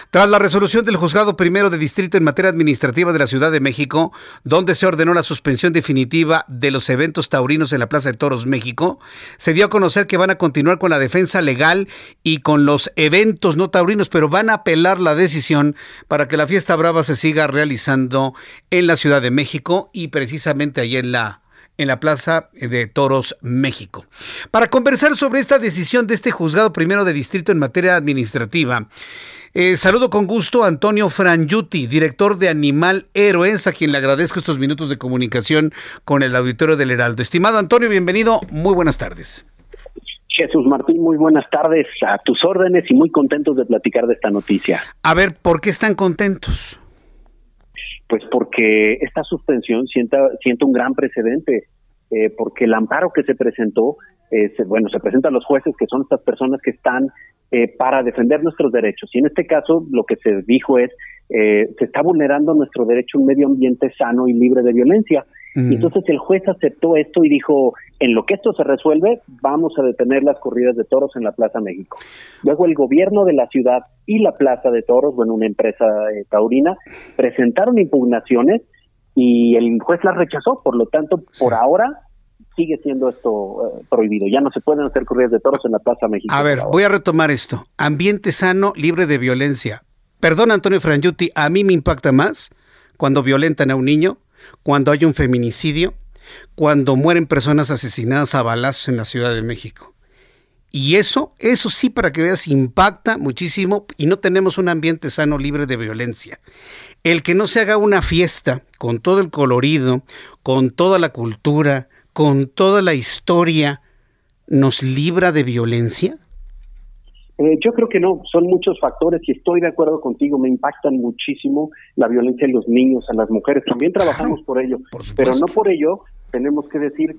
Tras la resolución del juzgado primero de distrito en materia administrativa de la Ciudad de México, donde se ordenó la suspensión definitiva de los eventos taurinos en la Plaza de Toros México, se dio a conocer que van a continuar con la defensa legal y con los eventos no taurinos, pero van a apelar la decisión para que la fiesta brava se siga realizando en la Ciudad de México y precisamente allí en la en la Plaza de Toros, México. Para conversar sobre esta decisión de este juzgado primero de distrito en materia administrativa, eh, saludo con gusto a Antonio Frangiuti, director de Animal Héroes, a quien le agradezco estos minutos de comunicación con el auditorio del Heraldo. Estimado Antonio, bienvenido, muy buenas tardes. Jesús Martín, muy buenas tardes a tus órdenes y muy contentos de platicar de esta noticia. A ver, ¿por qué están contentos? Pues porque esta suspensión sienta, sienta un gran precedente, eh, porque el amparo que se presentó, eh, bueno, se presenta a los jueces, que son estas personas que están eh, para defender nuestros derechos. Y en este caso, lo que se dijo es, eh, se está vulnerando nuestro derecho a un medio ambiente sano y libre de violencia. Y entonces el juez aceptó esto y dijo, en lo que esto se resuelve, vamos a detener las corridas de toros en la Plaza México. Luego el gobierno de la ciudad y la Plaza de Toros, bueno, una empresa eh, taurina, presentaron impugnaciones y el juez las rechazó. Por lo tanto, por ahora sigue siendo esto eh, prohibido. Ya no se pueden hacer corridas de toros en la Plaza México. A ver, voy a retomar esto. Ambiente sano, libre de violencia. Perdón, Antonio Frangiuti, a mí me impacta más cuando violentan a un niño cuando hay un feminicidio, cuando mueren personas asesinadas a balazos en la Ciudad de México. Y eso, eso sí, para que veas, impacta muchísimo y no tenemos un ambiente sano libre de violencia. El que no se haga una fiesta con todo el colorido, con toda la cultura, con toda la historia, ¿nos libra de violencia? Eh, yo creo que no, son muchos factores y estoy de acuerdo contigo, me impactan muchísimo la violencia en los niños, en las mujeres, también trabajamos por ello, pero no por ello tenemos que decir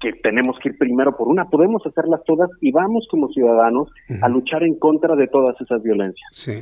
que tenemos que ir primero por una, podemos hacerlas todas y vamos como ciudadanos a luchar en contra de todas esas violencias. Sí.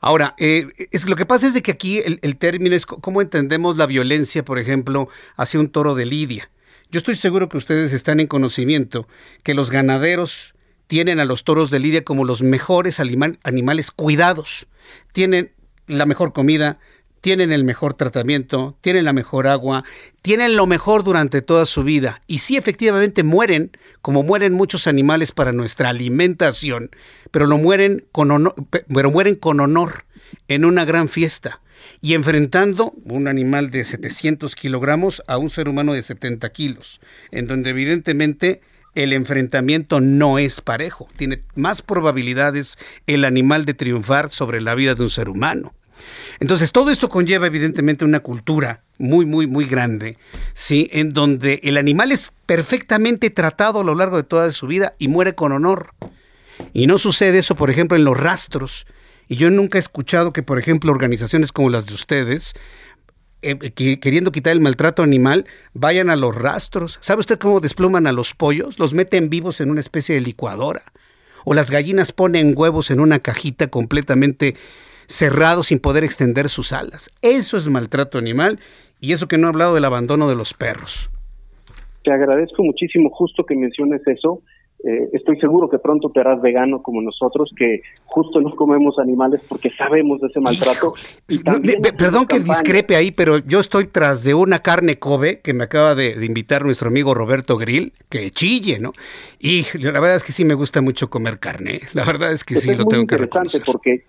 Ahora, eh, es, lo que pasa es de que aquí el, el término es cómo entendemos la violencia, por ejemplo, hacia un toro de lidia. Yo estoy seguro que ustedes están en conocimiento que los ganaderos tienen a los toros de Lidia como los mejores animales cuidados. Tienen la mejor comida, tienen el mejor tratamiento, tienen la mejor agua, tienen lo mejor durante toda su vida. Y sí, efectivamente mueren, como mueren muchos animales para nuestra alimentación, pero lo mueren con honor, pero mueren con honor en una gran fiesta y enfrentando un animal de 700 kilogramos a un ser humano de 70 kilos, en donde evidentemente el enfrentamiento no es parejo. Tiene más probabilidades el animal de triunfar sobre la vida de un ser humano. Entonces, todo esto conlleva evidentemente una cultura muy, muy, muy grande, ¿sí? En donde el animal es perfectamente tratado a lo largo de toda su vida y muere con honor. Y no sucede eso, por ejemplo, en los rastros. Y yo nunca he escuchado que, por ejemplo, organizaciones como las de ustedes eh, queriendo quitar el maltrato animal, vayan a los rastros. ¿Sabe usted cómo despluman a los pollos? Los meten vivos en una especie de licuadora. O las gallinas ponen huevos en una cajita completamente cerrado sin poder extender sus alas. Eso es maltrato animal y eso que no he hablado del abandono de los perros. Te agradezco muchísimo justo que menciones eso eh, estoy seguro que pronto te harás vegano como nosotros, que justo nos comemos animales porque sabemos de ese maltrato. perdón que discrepe ahí, pero yo estoy tras de una carne Kobe que me acaba de, invitar nuestro amigo Roberto Grill, que chille, ¿no? Y la verdad es que sí me gusta mucho comer carne. ¿eh? La verdad es que sí lo tengo que reconocer. porque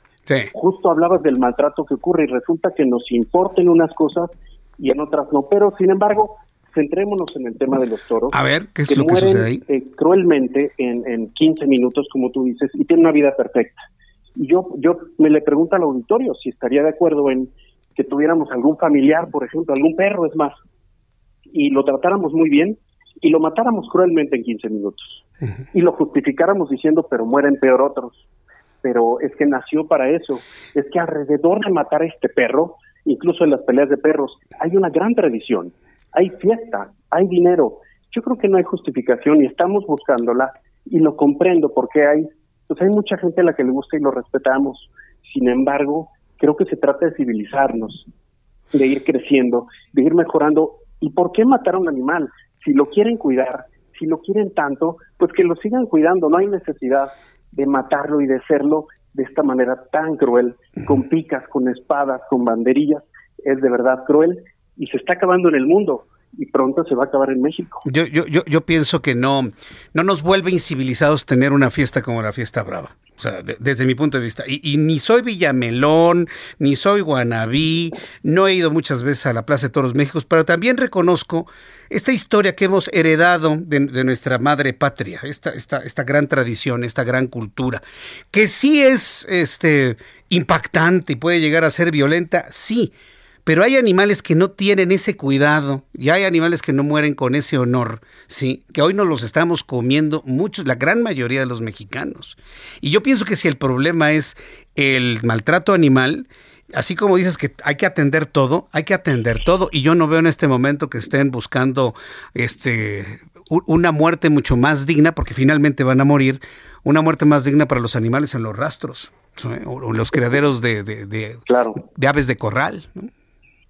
justo hablabas del maltrato que ocurre y resulta que nos importen unas cosas y en otras no. Pero sin embargo, centrémonos en el tema de los toros. A ver, ¿qué es lo que sucede ahí? Eh, cruelmente en, en 15 minutos, como tú dices, y tienen una vida perfecta. Y yo, yo me le pregunto al auditorio si estaría de acuerdo en que tuviéramos algún familiar, por ejemplo, algún perro, es más, y lo tratáramos muy bien y lo matáramos cruelmente en 15 minutos. Y lo justificáramos diciendo, pero mueren peor otros. Pero es que nació para eso. Es que alrededor de matar a este perro, incluso en las peleas de perros, hay una gran tradición hay fiesta, hay dinero. Yo creo que no hay justificación y estamos buscándola y lo comprendo porque hay, pues hay mucha gente a la que le gusta y lo respetamos. Sin embargo, creo que se trata de civilizarnos, de ir creciendo, de ir mejorando. ¿Y por qué matar a un animal? Si lo quieren cuidar, si lo quieren tanto, pues que lo sigan cuidando. No hay necesidad de matarlo y de hacerlo de esta manera tan cruel, con picas, con espadas, con banderillas. Es de verdad cruel y se está acabando en el mundo y pronto se va a acabar en México. Yo, yo, yo, yo pienso que no, no nos vuelve incivilizados tener una fiesta como la fiesta brava. O sea, desde mi punto de vista. Y, ni soy Villamelón, ni soy Guanabí, no he ido muchas veces a la Plaza de Toros México, pero también reconozco esta historia que hemos heredado de, de nuestra madre patria, esta, esta, esta gran tradición, esta gran cultura, que sí es este, impactante y puede llegar a ser violenta, sí, pero hay animales que no tienen ese cuidado y hay animales que no mueren con ese honor, ¿sí? Que hoy nos los estamos comiendo muchos, la gran mayoría de los mexicanos. Y yo pienso que si el problema es el maltrato animal, así como dices que hay que atender todo, hay que atender todo. Y yo no veo en este momento que estén buscando este una muerte mucho más digna, porque finalmente van a morir, una muerte más digna para los animales en los rastros, o los criaderos de, de, de, de aves de corral.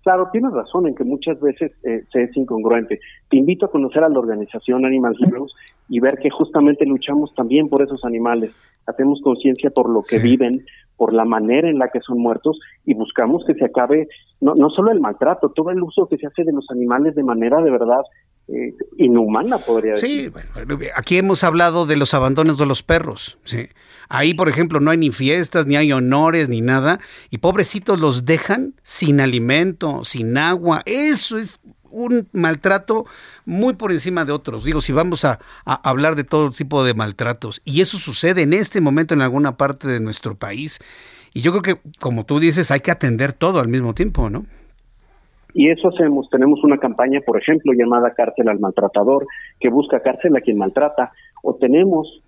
Claro, tienes razón en que muchas veces eh, se es incongruente. Te invito a conocer a la organización Animal Heroes y ver que justamente luchamos también por esos animales. Hacemos conciencia por lo que viven, por la manera en la que son muertos y buscamos que se acabe no, no solo el maltrato, todo el uso que se hace de los animales de manera de verdad eh, inhumana, podría decir. Sí, bueno, aquí hemos hablado de los abandonos de los perros. ¿sí? Ahí, por ejemplo, no hay ni fiestas, ni hay honores, ni nada, y pobrecitos los dejan sin alimento, sin agua. Eso es un maltrato muy por encima de otros. Digo, si vamos a, hablar de todo tipo de maltratos, y eso sucede en este momento en alguna parte de nuestro país, y yo creo que, como tú dices, hay que atender todo al mismo tiempo, ¿no? Y eso hacemos. Tenemos una campaña, por ejemplo, llamada Cárcel al Maltratador, que busca cárcel a quien maltrata. O tenemos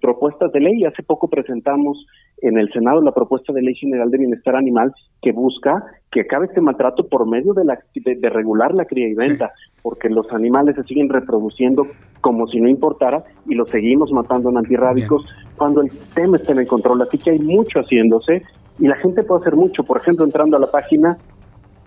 propuestas de ley. Hace poco presentamos en el Senado la propuesta de ley general de bienestar animal que busca que acabe este maltrato por medio de, la, de, regular la cría y venta, porque los animales se siguen reproduciendo como si no importara y los seguimos matando en antirrábicos cuando el tema está en el control. Así que hay mucho haciéndose y la gente puede hacer mucho. Por ejemplo, entrando a la página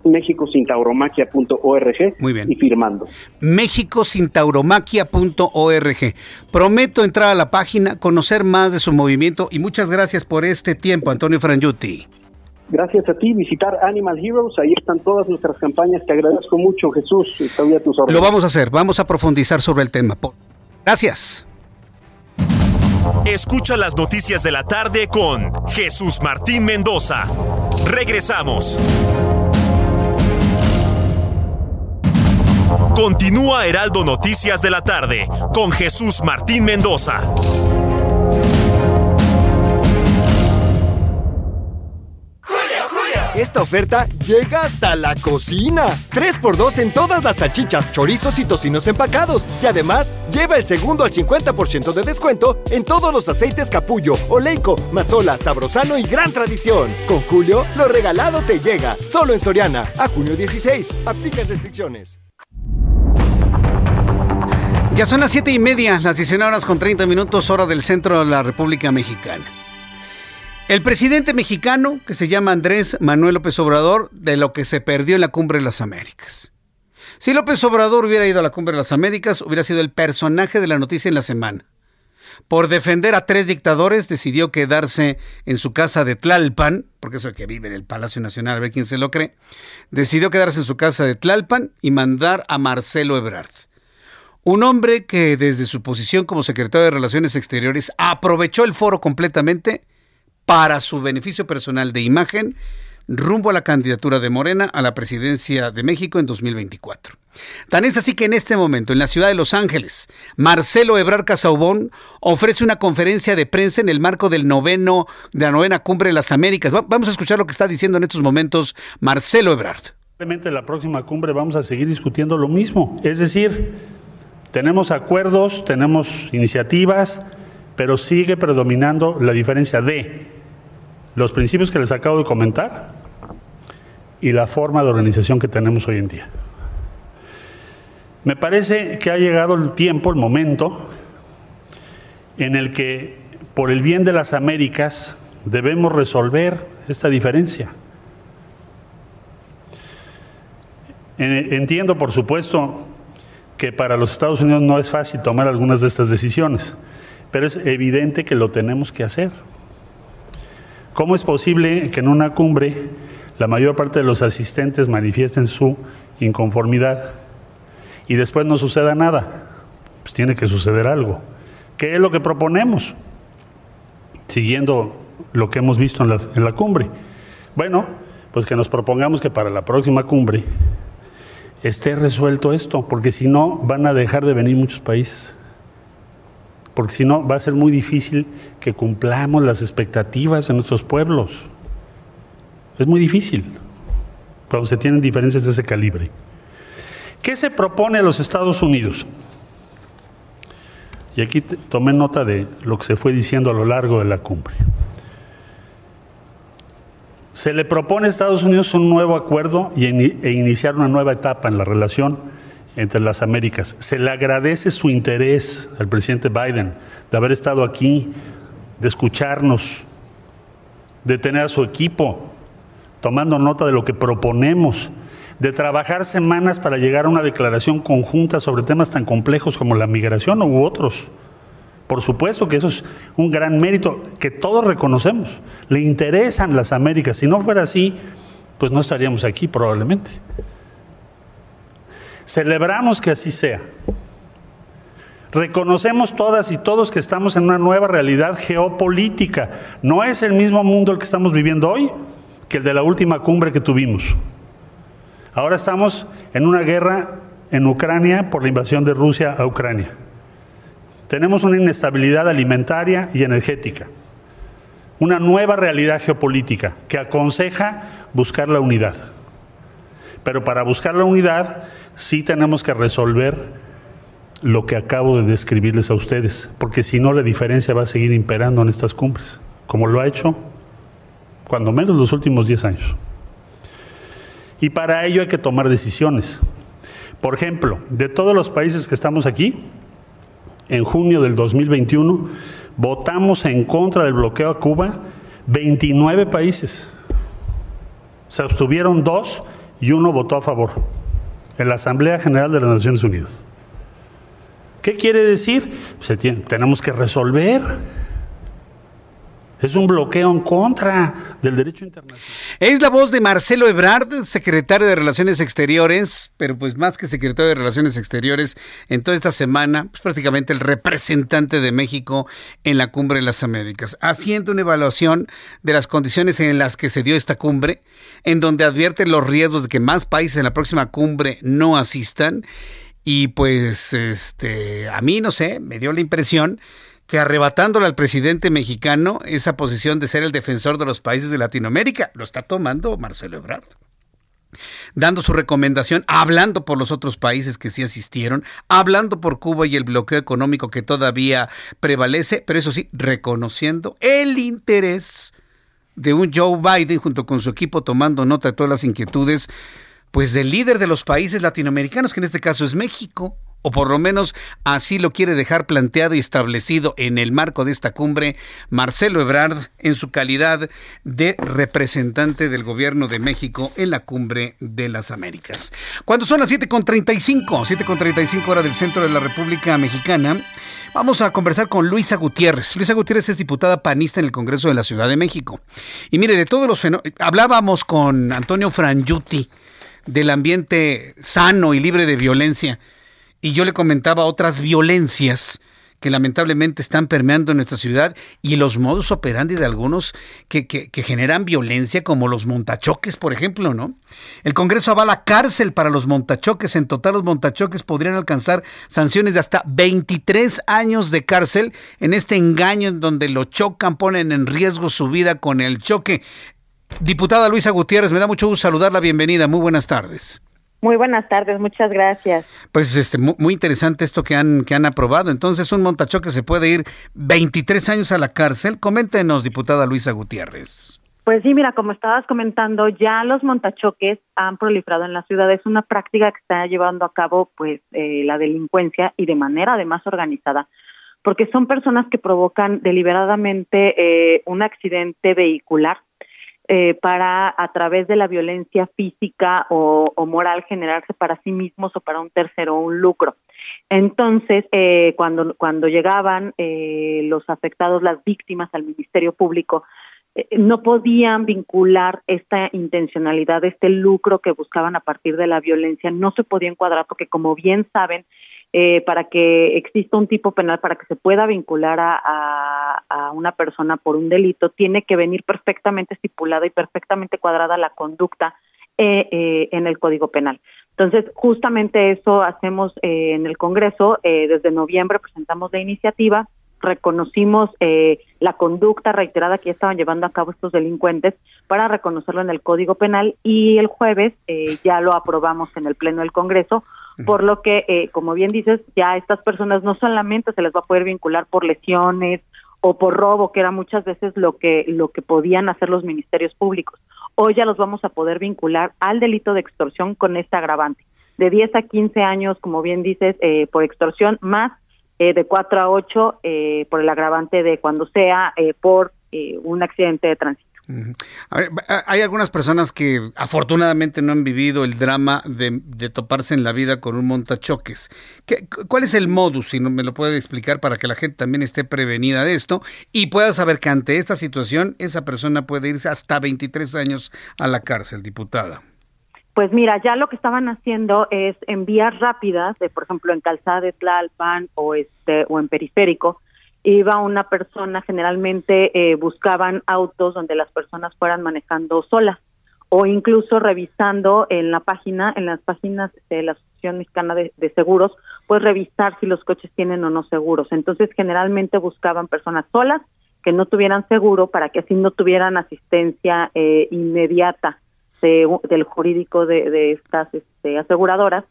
mexicosintauromaquia.org Muy bien. y firmando. mexicosintauromaquia.org. Prometo entrar a la página, conocer más de su movimiento y muchas gracias por este tiempo, Antonio Frangiuti. Gracias a ti, visitar Animal Heroes, ahí están todas nuestras campañas, te agradezco mucho Jesús, estoy a tus órdenes. Lo vamos a hacer, vamos a profundizar sobre el tema. Gracias. Escucha las noticias de la tarde con Jesús Martín Mendoza. Regresamos. Continúa Heraldo Noticias de la tarde con Jesús Martín Mendoza. Esta oferta llega hasta la cocina. 3x2 en todas las salchichas, chorizos y tocinos empacados. Y además, lleva el segundo al 50% de descuento en todos los aceites capullo, oleico, mazola, sabrosano y gran tradición. Con Julio, lo regalado te llega. Solo en Soriana. A junio 16. Aplican restricciones. Ya son las siete y media, las 19 horas con 30 minutos, hora del centro de la República Mexicana. El presidente mexicano, que se llama Andrés Manuel López Obrador, de lo que se perdió en la Cumbre de las Américas. Si López Obrador hubiera ido a la Cumbre de las Américas, hubiera sido el personaje de la noticia en la semana. Por defender a tres dictadores, decidió quedarse en su casa de Tlalpan, porque es el que vive en el Palacio Nacional, a ver quién se lo cree. Decidió quedarse en su casa de Tlalpan y mandar a Marcelo Ebrard un hombre que desde su posición como secretario de Relaciones Exteriores aprovechó el foro completamente para su beneficio personal de imagen rumbo a la candidatura de Morena a la presidencia de México en 2024. Tan es así que en este momento, en la ciudad de Los Ángeles, Marcelo Ebrard Casaubón ofrece una conferencia de prensa en el marco del noveno, de la novena cumbre de las Américas. Vamos a escuchar lo que está diciendo en estos momentos Marcelo Ebrard. Probablemente en la próxima cumbre vamos a seguir discutiendo lo mismo, es decir, tenemos acuerdos, tenemos iniciativas, pero sigue predominando la diferencia de los principios que les acabo de comentar y la forma de organización que tenemos hoy en día. Me parece que ha llegado el tiempo, el momento, en el que por el bien de las Américas debemos resolver esta diferencia. Entiendo, por supuesto, que para los Estados Unidos no es fácil tomar algunas de estas decisiones, pero es evidente que lo tenemos que hacer. ¿Cómo es posible que en una cumbre la mayor parte de los asistentes manifiesten su inconformidad y después no suceda nada? Pues tiene que suceder algo. ¿Qué es lo que proponemos? Siguiendo lo que hemos visto en la, cumbre. Bueno, pues que nos propongamos que para la próxima cumbre esté resuelto esto, porque si no van a dejar de venir muchos países. Porque si no va a ser muy difícil que cumplamos las expectativas de nuestros pueblos. Es muy difícil cuando se tienen diferencias de ese calibre. ¿Qué se propone a los Estados Unidos? Y aquí tomé nota de lo que se fue diciendo a lo largo de la cumbre. Se le propone a Estados Unidos un nuevo acuerdo y, e iniciar una nueva etapa en la relación entre las Américas. Se le agradece su interés al presidente Biden de haber estado aquí, de escucharnos, de tener a su equipo tomando nota de lo que proponemos, de trabajar semanas para llegar a una declaración conjunta sobre temas tan complejos como la migración u otros. Por supuesto que eso es un gran mérito que todos reconocemos. Le interesan las Américas. Si no fuera así, pues no estaríamos aquí probablemente. Celebramos que así sea. Reconocemos todas y todos que estamos en una nueva realidad geopolítica. No es el mismo mundo el que estamos viviendo hoy que el de la última cumbre que tuvimos. Ahora estamos en una guerra en Ucrania por la invasión de Rusia a Ucrania. Tenemos una inestabilidad alimentaria y energética, una nueva realidad geopolítica que aconseja buscar la unidad. Pero para buscar la unidad sí tenemos que resolver lo que acabo de describirles a ustedes, porque si no la diferencia va a seguir imperando en estas cumbres, como lo ha hecho cuando menos los últimos 10 años. Y para ello hay que tomar decisiones. Por ejemplo, de todos los países que estamos aquí, en junio del 2021 votamos en contra del bloqueo a Cuba 29 países. Se abstuvieron dos y uno votó a favor en la Asamblea General de las Naciones Unidas. ¿Qué quiere decir? Tenemos que resolver es un bloqueo en contra del derecho internacional. Es la voz de Marcelo Ebrard, secretario de Relaciones Exteriores, pero pues más que secretario de Relaciones Exteriores, en toda esta semana, pues prácticamente el representante de México en la Cumbre de las Américas, haciendo una evaluación de las condiciones en las que se dio esta cumbre, en donde advierte los riesgos de que más países en la próxima cumbre no asistan. Y pues, este, a mí, no sé, me dio la impresión que arrebatándole al presidente mexicano esa posición de ser el defensor de los países de Latinoamérica. Lo está tomando Marcelo Ebrard. Dando su recomendación, hablando por los otros países que sí asistieron, hablando por Cuba y el bloqueo económico que todavía prevalece, pero eso sí, reconociendo el interés de un Joe Biden junto con su equipo tomando nota de todas las inquietudes, pues del líder de los países latinoamericanos, que en este caso es México o por lo menos así lo quiere dejar planteado y establecido en el marco de esta cumbre Marcelo Ebrard en su calidad de representante del gobierno de México en la cumbre de las Américas. Cuando son las 7.35, 7.35 hora del centro de la República Mexicana, vamos a conversar con Luisa Gutiérrez. Luisa Gutiérrez es diputada panista en el Congreso de la Ciudad de México. Y mire, de todos los fenómenos, hablábamos con Antonio Frangiuti del ambiente sano y libre de violencia y yo le comentaba otras violencias que lamentablemente están permeando en nuestra ciudad y los modos operandi de algunos que, que, generan violencia, como los montachoques, por ejemplo, ¿no? El Congreso avala cárcel para los montachoques. En total, los montachoques podrían alcanzar sanciones de hasta 23 años de cárcel en este engaño en donde lo chocan, ponen en riesgo su vida con el choque. Diputada Luisa Gutiérrez, me da mucho gusto saludarla. Bienvenida. Muy buenas tardes. Muy buenas tardes, muchas gracias. Pues este muy, interesante esto que han que han aprobado. Entonces un montachoque se puede ir 23 años a la cárcel. Coméntenos, diputada Luisa Gutiérrez. Pues sí, mira, como estabas comentando, ya los montachoques han proliferado en la ciudad. Es una práctica que está llevando a cabo, pues, eh, la delincuencia y de manera además organizada, porque son personas que provocan deliberadamente eh, un accidente vehicular eh, para a través de la violencia física o, moral generarse para sí mismos o para un tercero un lucro. Entonces, eh, cuando, cuando llegaban eh, los afectados, las víctimas al Ministerio Público, no podían vincular esta intencionalidad, este lucro que buscaban a partir de la violencia, no se podía encuadrar porque, como bien saben, eh, para que exista un tipo penal, para que se pueda vincular a, a, una persona por un delito, tiene que venir perfectamente estipulada y perfectamente cuadrada la conducta eh, eh, en el Código Penal. Entonces, justamente eso hacemos en el Congreso. desde noviembre presentamos la iniciativa, reconocimos la conducta reiterada que estaban llevando a cabo estos delincuentes para reconocerlo en el Código Penal y el jueves ya lo aprobamos en el Pleno del Congreso por lo que, eh, como bien dices, ya estas personas no solamente se les va a poder vincular por lesiones o por robo, que era muchas veces lo que lo que podían hacer los ministerios públicos, hoy ya los vamos a poder vincular al delito de extorsión con este agravante. De 10 a 15 años, como bien dices, eh, por extorsión, más eh, de 4 a 8 eh, por el agravante de cuando sea eh, por eh, un accidente de tránsito. Hay algunas personas que afortunadamente no han vivido el drama de, toparse en la vida con un montachoques. ¿Qué, ¿Cuál es el modus, si no me lo puede explicar, para que la gente también esté prevenida de esto y pueda saber que ante esta situación esa persona puede irse hasta 23 años a la cárcel, diputada? Pues mira, ya lo que estaban haciendo es en vías rápidas, por ejemplo en Calzada de Tlalpan o este o en Periférico, iba una persona, generalmente eh, buscaban autos donde las personas fueran manejando solas o incluso revisando en la página, en las páginas de la Asociación Mexicana de, Seguros, pues revisar si los coches tienen o no seguros. Entonces, generalmente buscaban personas solas que no tuvieran seguro para que así no tuvieran asistencia eh, inmediata de, del jurídico de, de estas este, aseguradoras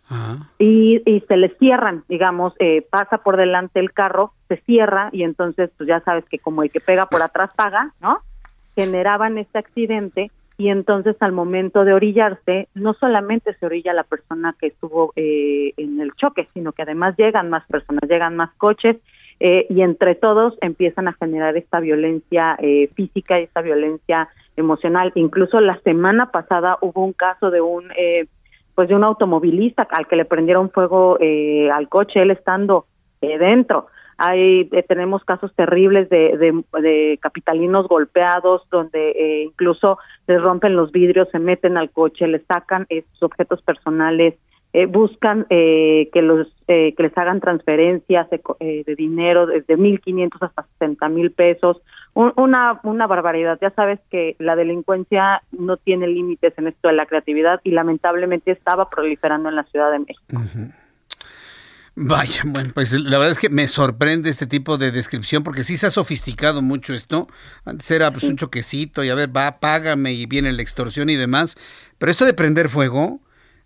y, y, se les cierran, digamos, eh, pasa por delante el carro, se cierra y entonces pues ya sabes que como el que pega por atrás paga, ¿no? Generaban este accidente y entonces al momento de orillarse no solamente se orilla la persona que estuvo eh, en el choque, sino que además llegan más personas, llegan más coches eh, y entre todos empiezan a generar esta violencia eh, física y esta violencia emocional. Incluso la semana pasada hubo un caso de un eh, pues de un automovilista al que le prendieron fuego eh, al coche él estando eh, dentro. Hay eh, tenemos casos terribles de, de, de capitalinos golpeados donde eh, incluso les rompen los vidrios, se meten al coche, les sacan sus objetos personales, eh, buscan eh, que los eh, que les hagan transferencias de, eh, de dinero desde 1.500 hasta 60 mil pesos un, una una barbaridad ya sabes que la delincuencia no tiene límites en esto de la creatividad y lamentablemente estaba proliferando en la Ciudad de México uh -huh. Vaya, bueno, pues la verdad es que me sorprende este tipo de descripción porque sí se ha sofisticado mucho esto. Antes era pues un choquecito y a ver, va, págame y viene la extorsión y demás. Pero esto de prender fuego,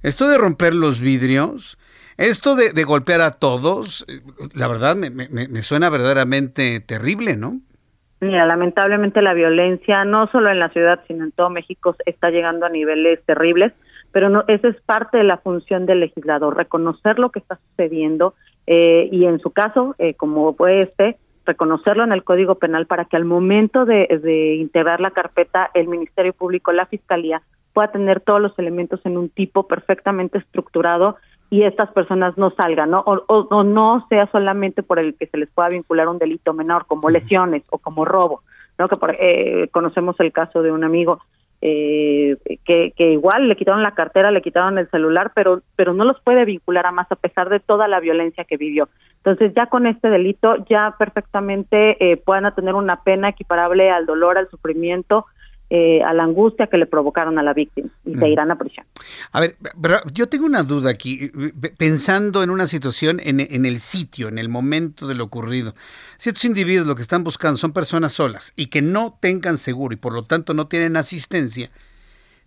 esto de romper los vidrios, esto de, de golpear a todos, la verdad me, me, me, suena verdaderamente terrible, ¿no? Mira, lamentablemente la violencia, no solo en la ciudad, sino en todo México, está llegando a niveles terribles, pero no, esa es parte de la función del legislador, reconocer lo que está sucediendo eh, y en su caso, eh, como fue este, reconocerlo en el Código Penal para que al momento de, de integrar la carpeta, el Ministerio Público, la Fiscalía, pueda tener todos los elementos en un tipo perfectamente estructurado y estas personas no salgan, ¿no? O, o, o, no sea solamente por el que se les pueda vincular un delito menor, como lesiones o como robo, ¿no? Que por, eh, conocemos el caso de un amigo eh, que, que igual le quitaron la cartera, le quitaron el celular, pero, pero no los puede vincular a más a pesar de toda la violencia que vivió. Entonces ya con este delito ya perfectamente eh, puedan tener una pena equiparable al dolor, al sufrimiento, eh, a la angustia que le provocaron a la víctima y se irán a prisión. A ver, yo tengo una duda aquí, pensando en una situación en, en, el sitio, en el momento de lo ocurrido. Ciertos individuos lo que están buscando son personas solas y que no tengan seguro y por lo tanto no tienen asistencia.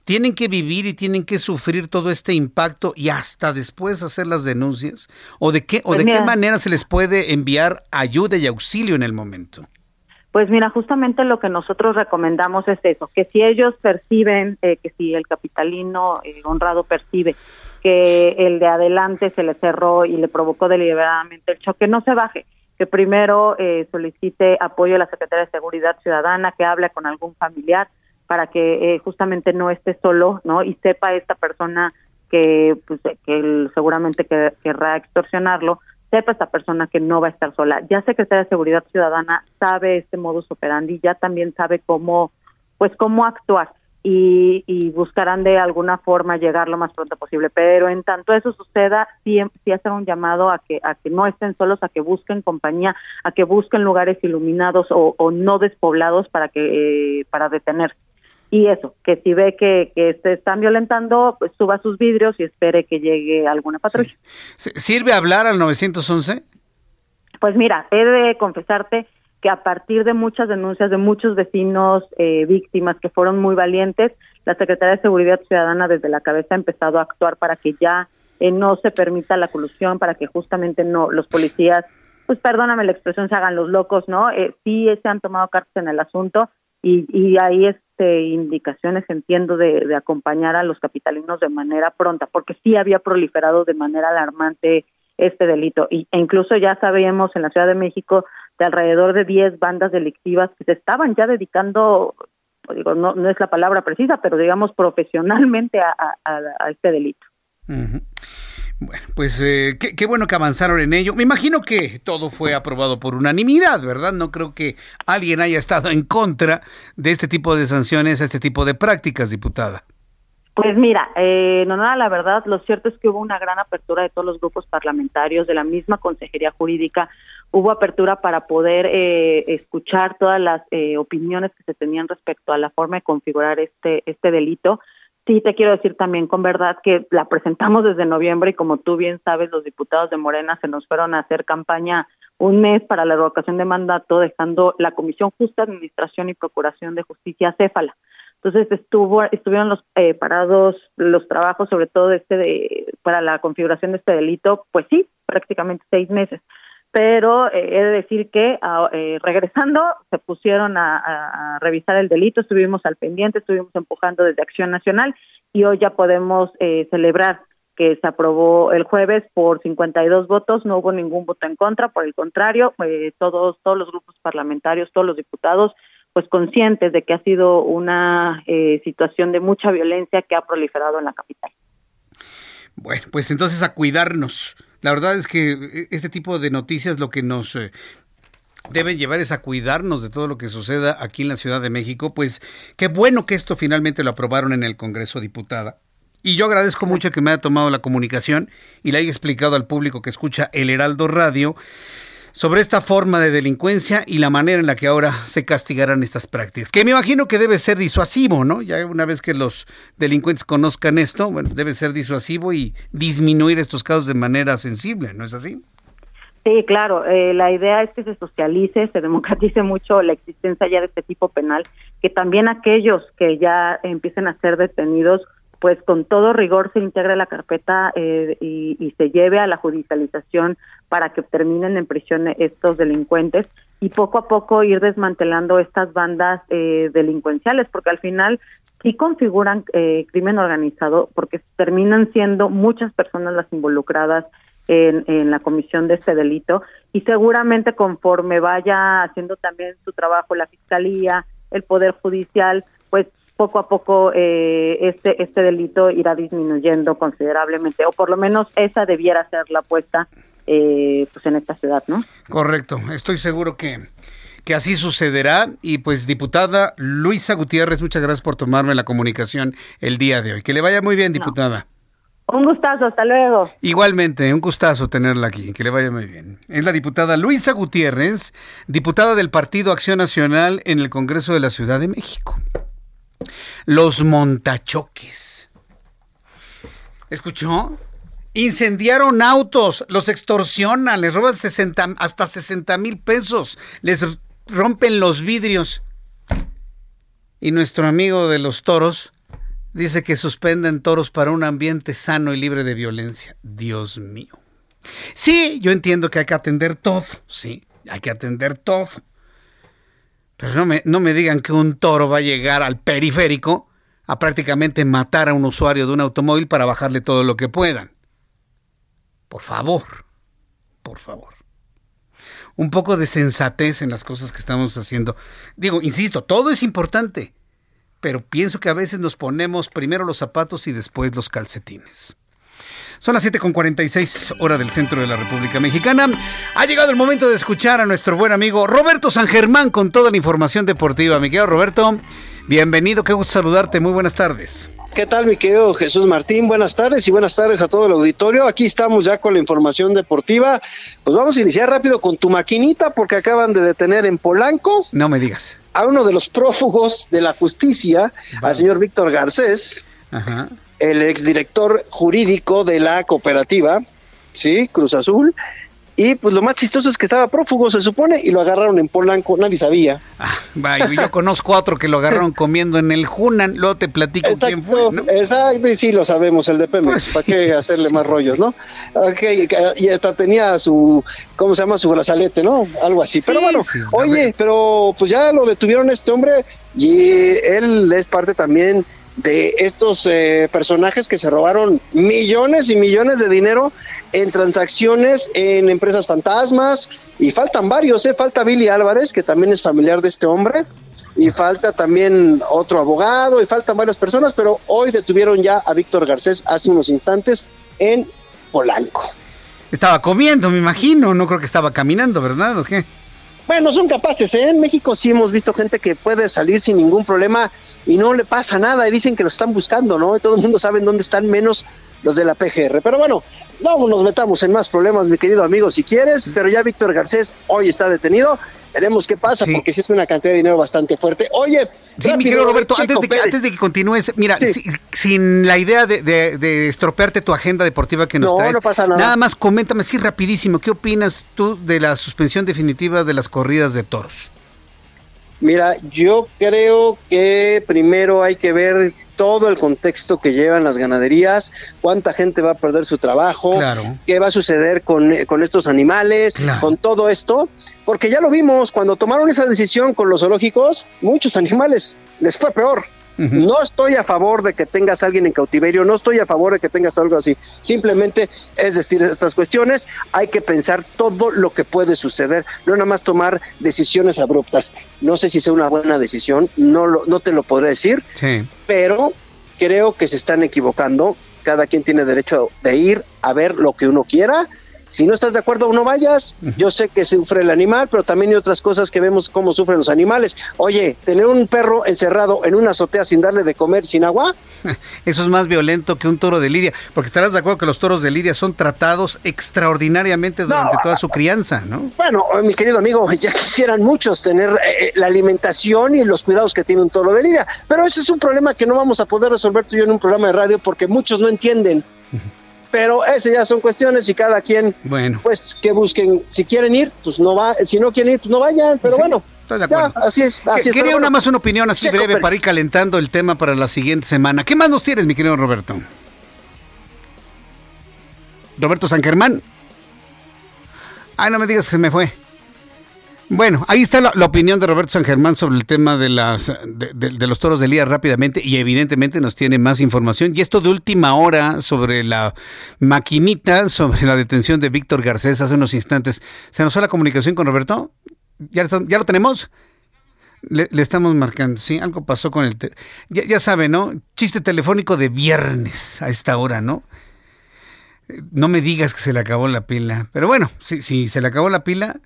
Tienen que vivir y tienen que sufrir todo este impacto y hasta después hacer las denuncias. ¿O de qué, o pues de mira, qué manera se les puede enviar ayuda y auxilio en el momento? Pues mira, justamente lo que nosotros recomendamos es eso, que si ellos perciben, eh, que si el capitalino eh, honrado percibe que el de adelante se le cerró y le provocó deliberadamente el choque, no se baje, que primero eh, solicite apoyo a la Secretaría de Seguridad Ciudadana, que hable con algún familiar para que eh, justamente no esté solo, ¿no? Y sepa esta persona que, pues, que seguramente que, querrá extorsionarlo, sepa esta persona que no va a estar sola. Ya Secretaría de Seguridad Ciudadana sabe este modus operandi, ya también sabe cómo, pues cómo actuar y, y buscarán de alguna forma llegar lo más pronto posible. Pero en tanto eso suceda, sí, sí hacer un llamado a que a que no estén solos, a que busquen compañía, a que busquen lugares iluminados o, o no despoblados para que eh, para detenerse y eso, que si ve que, que se están violentando, pues suba sus vidrios y espere que llegue alguna patrulla. Sí. ¿Sirve hablar al 911? Pues mira, he de confesarte que a partir de muchas denuncias de muchos vecinos eh, víctimas que fueron muy valientes, la Secretaría de Seguridad Ciudadana desde la cabeza ha empezado a actuar para que ya eh, no se permita la colusión, para que justamente no los policías, pues perdóname la expresión, se hagan los locos, ¿no? Eh, sí se han tomado cartas en el asunto y, y hay este, indicaciones, entiendo, de, de acompañar a los capitalinos de manera pronta, porque sí había proliferado de manera alarmante este delito. Y, e incluso ya sabíamos en la Ciudad de México de alrededor de 10 bandas delictivas que se estaban ya dedicando, digo, no, no es la palabra precisa, pero digamos profesionalmente a, este delito. Bueno, pues eh, qué, bueno que avanzaron en ello. Me imagino que todo fue aprobado por unanimidad, ¿verdad? No creo que alguien haya estado en contra de este tipo de sanciones, este tipo de prácticas, diputada. Pues mira, eh, no nada, la verdad, lo cierto es que hubo una gran apertura de todos los grupos parlamentarios, de la misma Consejería Jurídica, hubo apertura para poder eh, escuchar todas las eh, opiniones que se tenían respecto a la forma de configurar este este delito. Sí, te quiero decir también con verdad que la presentamos desde noviembre y como tú bien sabes, los diputados de Morena se nos fueron a hacer campaña un mes para la revocación de mandato, dejando la Comisión Justa Administración y Procuración de Justicia céfala. Entonces estuvo estuvieron los eh, parados los trabajos sobre todo este de para la configuración de este delito, pues sí, prácticamente seis meses. Pero eh, he de decir que eh, regresando se pusieron a, a, revisar el delito, estuvimos al pendiente, estuvimos empujando desde Acción Nacional y hoy ya podemos eh, celebrar que se aprobó el jueves por 52 votos, no hubo ningún voto en contra, por el contrario, eh, todos todos los grupos parlamentarios, todos los diputados pues conscientes de que ha sido una eh, situación de mucha violencia que ha proliferado en la capital. Bueno, pues entonces a cuidarnos. La verdad es que este tipo de noticias lo que nos eh, deben llevar es a cuidarnos de todo lo que suceda aquí en la Ciudad de México. Pues qué bueno que esto finalmente lo aprobaron en el Congreso Diputada. Y yo agradezco mucho que me haya tomado la comunicación y le haya explicado al público que escucha el Heraldo Radio sobre esta forma de delincuencia y la manera en la que ahora se castigarán estas prácticas. Que me imagino que debe ser disuasivo, ¿no? Ya una vez que los delincuentes conozcan esto, bueno, debe ser disuasivo y disminuir estos casos de manera sensible, ¿no es así? Sí, claro. Eh, la idea es que se socialice, se democratice mucho la existencia ya de este tipo penal, que también aquellos que ya empiecen a ser detenidos pues con todo rigor se integre la carpeta eh, y, y, se lleve a la judicialización para que terminen en prisión estos delincuentes y poco a poco ir desmantelando estas bandas eh, delincuenciales, porque al final sí configuran eh, crimen organizado, porque terminan siendo muchas personas las involucradas en, en la comisión de este delito y seguramente conforme vaya haciendo también su trabajo la fiscalía, el poder judicial, pues poco a poco eh, este este delito irá disminuyendo considerablemente o por lo menos esa debiera ser la apuesta eh, pues en esta ciudad, ¿no? Correcto, estoy seguro que que así sucederá y pues diputada Luisa Gutiérrez, muchas gracias por tomarme la comunicación el día de hoy. Que le vaya muy bien, diputada. No. Un gustazo, hasta luego. Igualmente, un gustazo tenerla aquí, que le vaya muy bien. Es la diputada Luisa Gutiérrez, diputada del Partido Acción Nacional en el Congreso de la Ciudad de México. Los montachoques. ¿Escuchó? Incendiaron autos, los extorsionan, les roban 60, hasta 60 mil pesos, les rompen los vidrios. Y nuestro amigo de los toros dice que suspenden toros para un ambiente sano y libre de violencia. Dios mío. Sí, yo entiendo que hay que atender todo, sí, hay que atender todo. Pero no me, no me digan que un toro va a llegar al periférico a prácticamente matar a un usuario de un automóvil para bajarle todo lo que puedan. Por favor, por favor. Un poco de sensatez en las cosas que estamos haciendo. Digo, insisto, todo es importante, pero pienso que a veces nos ponemos primero los zapatos y después los calcetines. Son las 7.46 hora del centro de la República Mexicana. Ha llegado el momento de escuchar a nuestro buen amigo Roberto San Germán con toda la información deportiva. Mi querido Roberto, bienvenido, qué gusto saludarte, muy buenas tardes. ¿Qué tal, mi querido Jesús Martín? Buenas tardes y buenas tardes a todo el auditorio. Aquí estamos ya con la información deportiva. Pues vamos a iniciar rápido con tu maquinita porque acaban de detener en Polanco. No me digas. A uno de los prófugos de la justicia, vale. al señor Víctor Garcés. Ajá el exdirector jurídico de la cooperativa, ¿sí? Cruz Azul. Y pues lo más chistoso es que estaba prófugo, se supone, y lo agarraron en Polanco, nadie sabía. Ah, Vaya, yo conozco a otro que lo agarraron comiendo en el Hunan, luego te platico quién fue, ¿no? Exacto, y sí lo sabemos, el de Pemex, pues ¿para qué hacerle más rollos, no? Okay, y hasta tenía su, ¿cómo se llama? Su brazalete, ¿no? Algo así. pero bueno, oye, pero pues ya lo detuvieron este hombre y él es parte también de estos eh, personajes que se robaron millones y millones de dinero en transacciones en empresas fantasmas y faltan varios, ¿eh? falta Billy Álvarez, que también es familiar de este hombre, y falta también otro abogado, y faltan varias personas, pero hoy detuvieron ya a Víctor Garcés hace unos instantes en Polanco. Estaba comiendo, me imagino, no creo que estaba caminando, ¿verdad? ¿O qué? Bueno, son capaces, ¿eh? En México sí hemos visto gente que puede salir sin ningún problema y no le pasa nada y dicen que lo están buscando, ¿no? Todo el mundo sabe dónde están menos los de la PGR. Pero bueno, no nos metamos en más problemas, mi querido amigo, si quieres, pero ya Víctor Garcés hoy está detenido. Veremos qué pasa, porque sí es una cantidad de dinero bastante fuerte. Oye, sí, mi querido Roberto, antes de, que, antes de, que, continúes, mira, sin la idea de, estropearte tu agenda deportiva que nos no, traes, no pasa nada. nada más coméntame así rapidísimo, ¿qué opinas tú de la suspensión definitiva de las corridas de toros? Mira, yo creo que primero hay que ver todo el contexto que llevan las ganaderías, cuánta gente va a perder su trabajo, qué va a suceder con, estos animales, con todo esto, porque ya lo vimos, cuando tomaron esa decisión con los zoológicos, muchos animales les fue peor. No estoy a favor de que tengas a alguien en cautiverio, no estoy a favor de que tengas algo así. Simplemente es decir, estas cuestiones hay que pensar todo lo que puede suceder, no nada más tomar decisiones abruptas. No sé si sea una buena decisión, no, lo, no te lo podré decir, pero creo que se están equivocando. Cada quien tiene derecho de ir a ver lo que uno quiera si no estás de acuerdo, no vayas. Yo sé que sufre el animal, pero también hay otras cosas que vemos cómo sufren los animales. Oye, tener un perro encerrado en una azotea sin darle de comer, sin agua. Eso es más violento que un toro de lidia, porque estarás de acuerdo que los toros de lidia son tratados extraordinariamente durante toda su crianza, ¿no? Bueno, mi querido amigo, ya quisieran muchos tener eh, eh, la alimentación y los cuidados que tiene un toro de lidia, pero ese es un problema que no vamos a poder resolver tú y yo en un programa de radio porque muchos no entienden pero esas ya son cuestiones y cada quien, bueno. pues que busquen, si quieren ir, pues no va, si no quieren ir, pues no vayan, pero bueno. Estoy de acuerdo. así es. Así Quería una más una opinión así breve para ir calentando el tema para la siguiente semana. ¿Qué más nos tienes, mi querido Roberto? Roberto San Germán. Ay, no me digas que se me fue. Bueno, ahí está la, opinión de Roberto San Germán sobre el tema de, las, de, los toros de Lía rápidamente y evidentemente nos tiene más información. Y esto de última hora sobre la maquinita, sobre la detención de Víctor Garcés hace unos instantes. ¿Se nos fue la comunicación con Roberto? ¿Ya, lo tenemos? Le, estamos marcando, sí, algo pasó con el... ya, ya sabe, ¿no? Chiste telefónico de viernes a esta hora, ¿no? No me digas que se le acabó la pila. Pero bueno, si, si se le acabó la pila,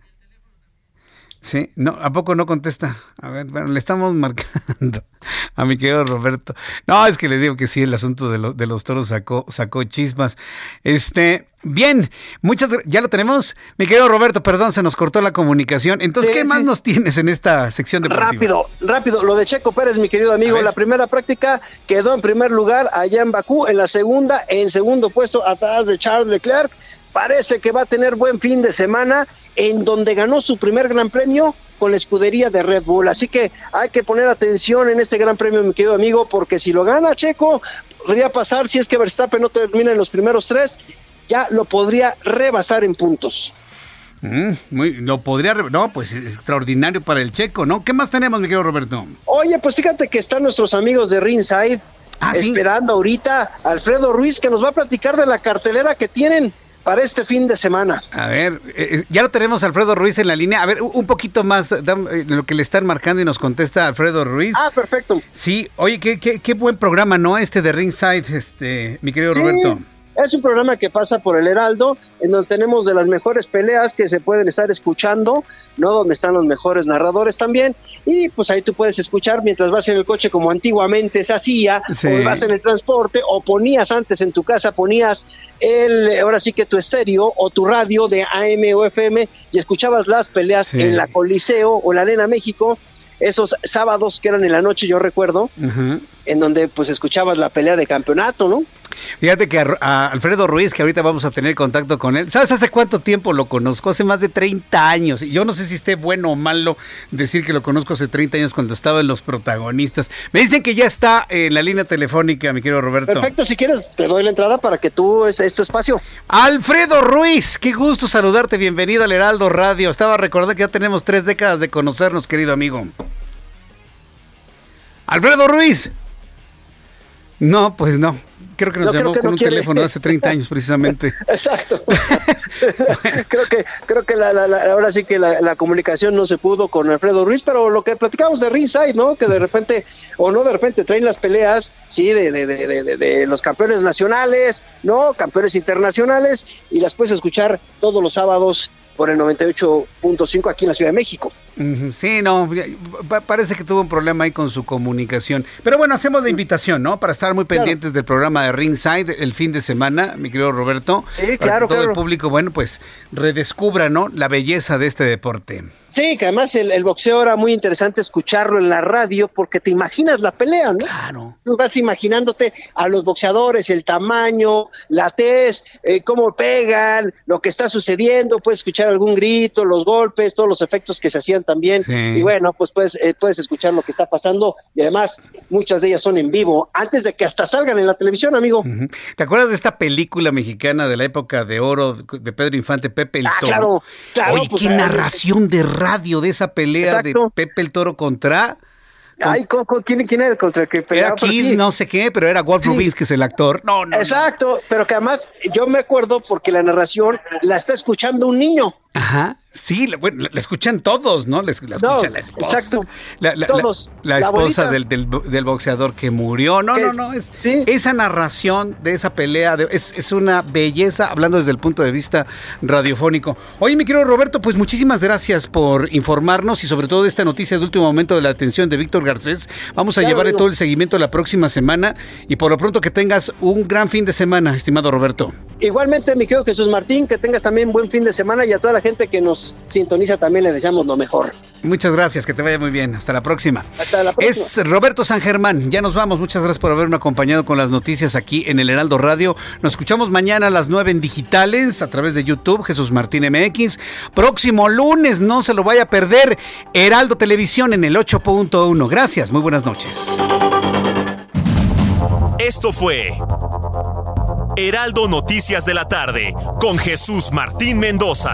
Sí, no, ¿a poco no contesta? A ver, bueno, le estamos marcando a mi querido Roberto. No, es que le digo que sí, el asunto de, de los toros sacó, sacó chismas. Este, bien, muchas ¿ya lo tenemos? Mi querido Roberto, perdón, se nos cortó la comunicación. Entonces, ¿qué más nos tienes en esta sección deportiva? Rápido, rápido, lo de Checo Pérez, mi querido amigo, la primera práctica quedó en primer lugar allá en Bakú, en la segunda, en segundo puesto atrás de Charles Leclerc parece que va a tener buen fin de semana en donde ganó su primer gran premio con la escudería de Red Bull. Así que hay que poner atención en este gran premio, mi querido amigo, porque si lo gana Checo, podría pasar, si es que Verstappen no termina en los primeros tres, ya lo podría rebasar en puntos. Mm, muy, lo podría, no, pues es extraordinario para el checo, ¿no? ¿Qué más tenemos, mi querido Roberto? Oye, pues fíjate que están nuestros amigos de Ringside ah, esperando ahorita Alfredo Ruiz que nos va a platicar de la cartelera que tienen para este fin de semana. A ver, eh, eh, ya lo tenemos Alfredo Ruiz en la línea. A ver, un poquito más eh, de lo que le están marcando y nos contesta Alfredo Ruiz. Ah, perfecto. Sí, oye, qué, qué, qué buen programa, ¿no? Este de Ringside, este, mi querido Roberto. Es un programa que pasa por el Heraldo, en donde tenemos de las mejores peleas que se pueden estar escuchando, ¿no? Donde están los mejores narradores también. Y pues ahí tú puedes escuchar mientras vas en el coche como antiguamente se hacía, o vas en el transporte, o ponías antes en tu casa, ponías el, ahora sí que tu estéreo o tu radio de AM o FM y escuchabas las peleas en la Coliseo o la Arena México esos sábados que eran en la noche, yo recuerdo, en donde pues escuchabas la pelea de campeonato, ¿no? Fíjate que a, Alfredo Ruiz, que ahorita vamos a tener contacto con él, ¿sabes hace cuánto tiempo lo conozco? Hace más de 30 años. Y yo no sé si esté bueno o malo decir que lo conozco hace 30 años cuando estaba en Los Protagonistas. Me dicen que ya está en la línea telefónica, mi querido Roberto. Perfecto, si quieres te doy la entrada para que tú, es, es tu espacio. Alfredo Ruiz, qué gusto saludarte, bienvenido al Heraldo Radio. Estaba recordando que ya tenemos tres décadas de conocernos, querido amigo. Alfredo Ruiz. No, pues no. Creo que nos llamó con un teléfono hace 30 años precisamente. Exacto. creo que creo que ahora sí que la, comunicación no se pudo con Alfredo Ruiz, pero lo que platicamos de Ringside, ¿no? Que de repente, o no de repente, traen las peleas, sí, de, de, de, de los campeones nacionales, ¿no? Campeones internacionales, y las puedes escuchar todos los sábados por el 98.5 aquí en la Ciudad de México. Sí, no, parece que tuvo un problema ahí con su comunicación. Pero bueno, hacemos la invitación, ¿no? Para estar muy pendientes del programa de Ringside el fin de semana, mi querido Roberto. Sí, claro, que todo el público, bueno, pues redescubra, ¿no? La belleza de este deporte. Sí, que además el, boxeo era muy interesante escucharlo en la radio porque te imaginas la pelea, ¿no? Claro. Tú vas imaginándote a los boxeadores, el tamaño, la tez, eh, cómo pegan, lo que está sucediendo, puedes escuchar algún grito, los golpes, todos los efectos que se hacían también. Y bueno, pues puedes, eh, puedes escuchar lo que está pasando y además muchas de ellas son en vivo antes de que hasta salgan en la televisión, amigo. ¿Te acuerdas de esta película mexicana de la época de oro de Pedro Infante, Pepe el ah, Toro? Claro, claro. Oye, pues, qué narración de radio de esa pelea de Pepe el Toro contra Ay, ¿quién, ¿quién, era contra el que peleaba? Era no sé qué, pero era Walt sí. que es el actor. No, no. Exacto, pero que además yo me acuerdo porque la narración la está escuchando un niño. Ajá. Sí, la, bueno, la escuchan todos, ¿no? La, escucha la esposa. Exacto. La, todos. La, esposa del, del, boxeador que murió. No, no, no. Es, Esa narración de esa pelea es, es, una belleza, hablando desde el punto de vista radiofónico. Oye, mi querido Roberto, pues muchísimas gracias por informarnos y sobre todo de esta noticia de último momento de la atención de Víctor Garcés. Vamos a llevarle todo el seguimiento la próxima semana y por lo pronto que tengas un gran fin de semana, estimado Roberto. Igualmente, mi querido Jesús Martín, que tengas también buen fin de semana y a toda la gente que nos sintoniza también le deseamos lo mejor. Muchas gracias, que te vaya muy bien. Hasta la próxima. Hasta la próxima. Es Roberto San Germán. Ya nos vamos. Muchas gracias por haberme acompañado con las noticias aquí en el Heraldo Radio. Nos escuchamos mañana a las 9 en digitales a través de YouTube, Jesús Martín MX. Próximo lunes, no se lo vaya a perder, Heraldo Televisión en el 8.1. Gracias, muy buenas noches. Esto fue Heraldo Noticias de la tarde con Jesús Martín Mendoza.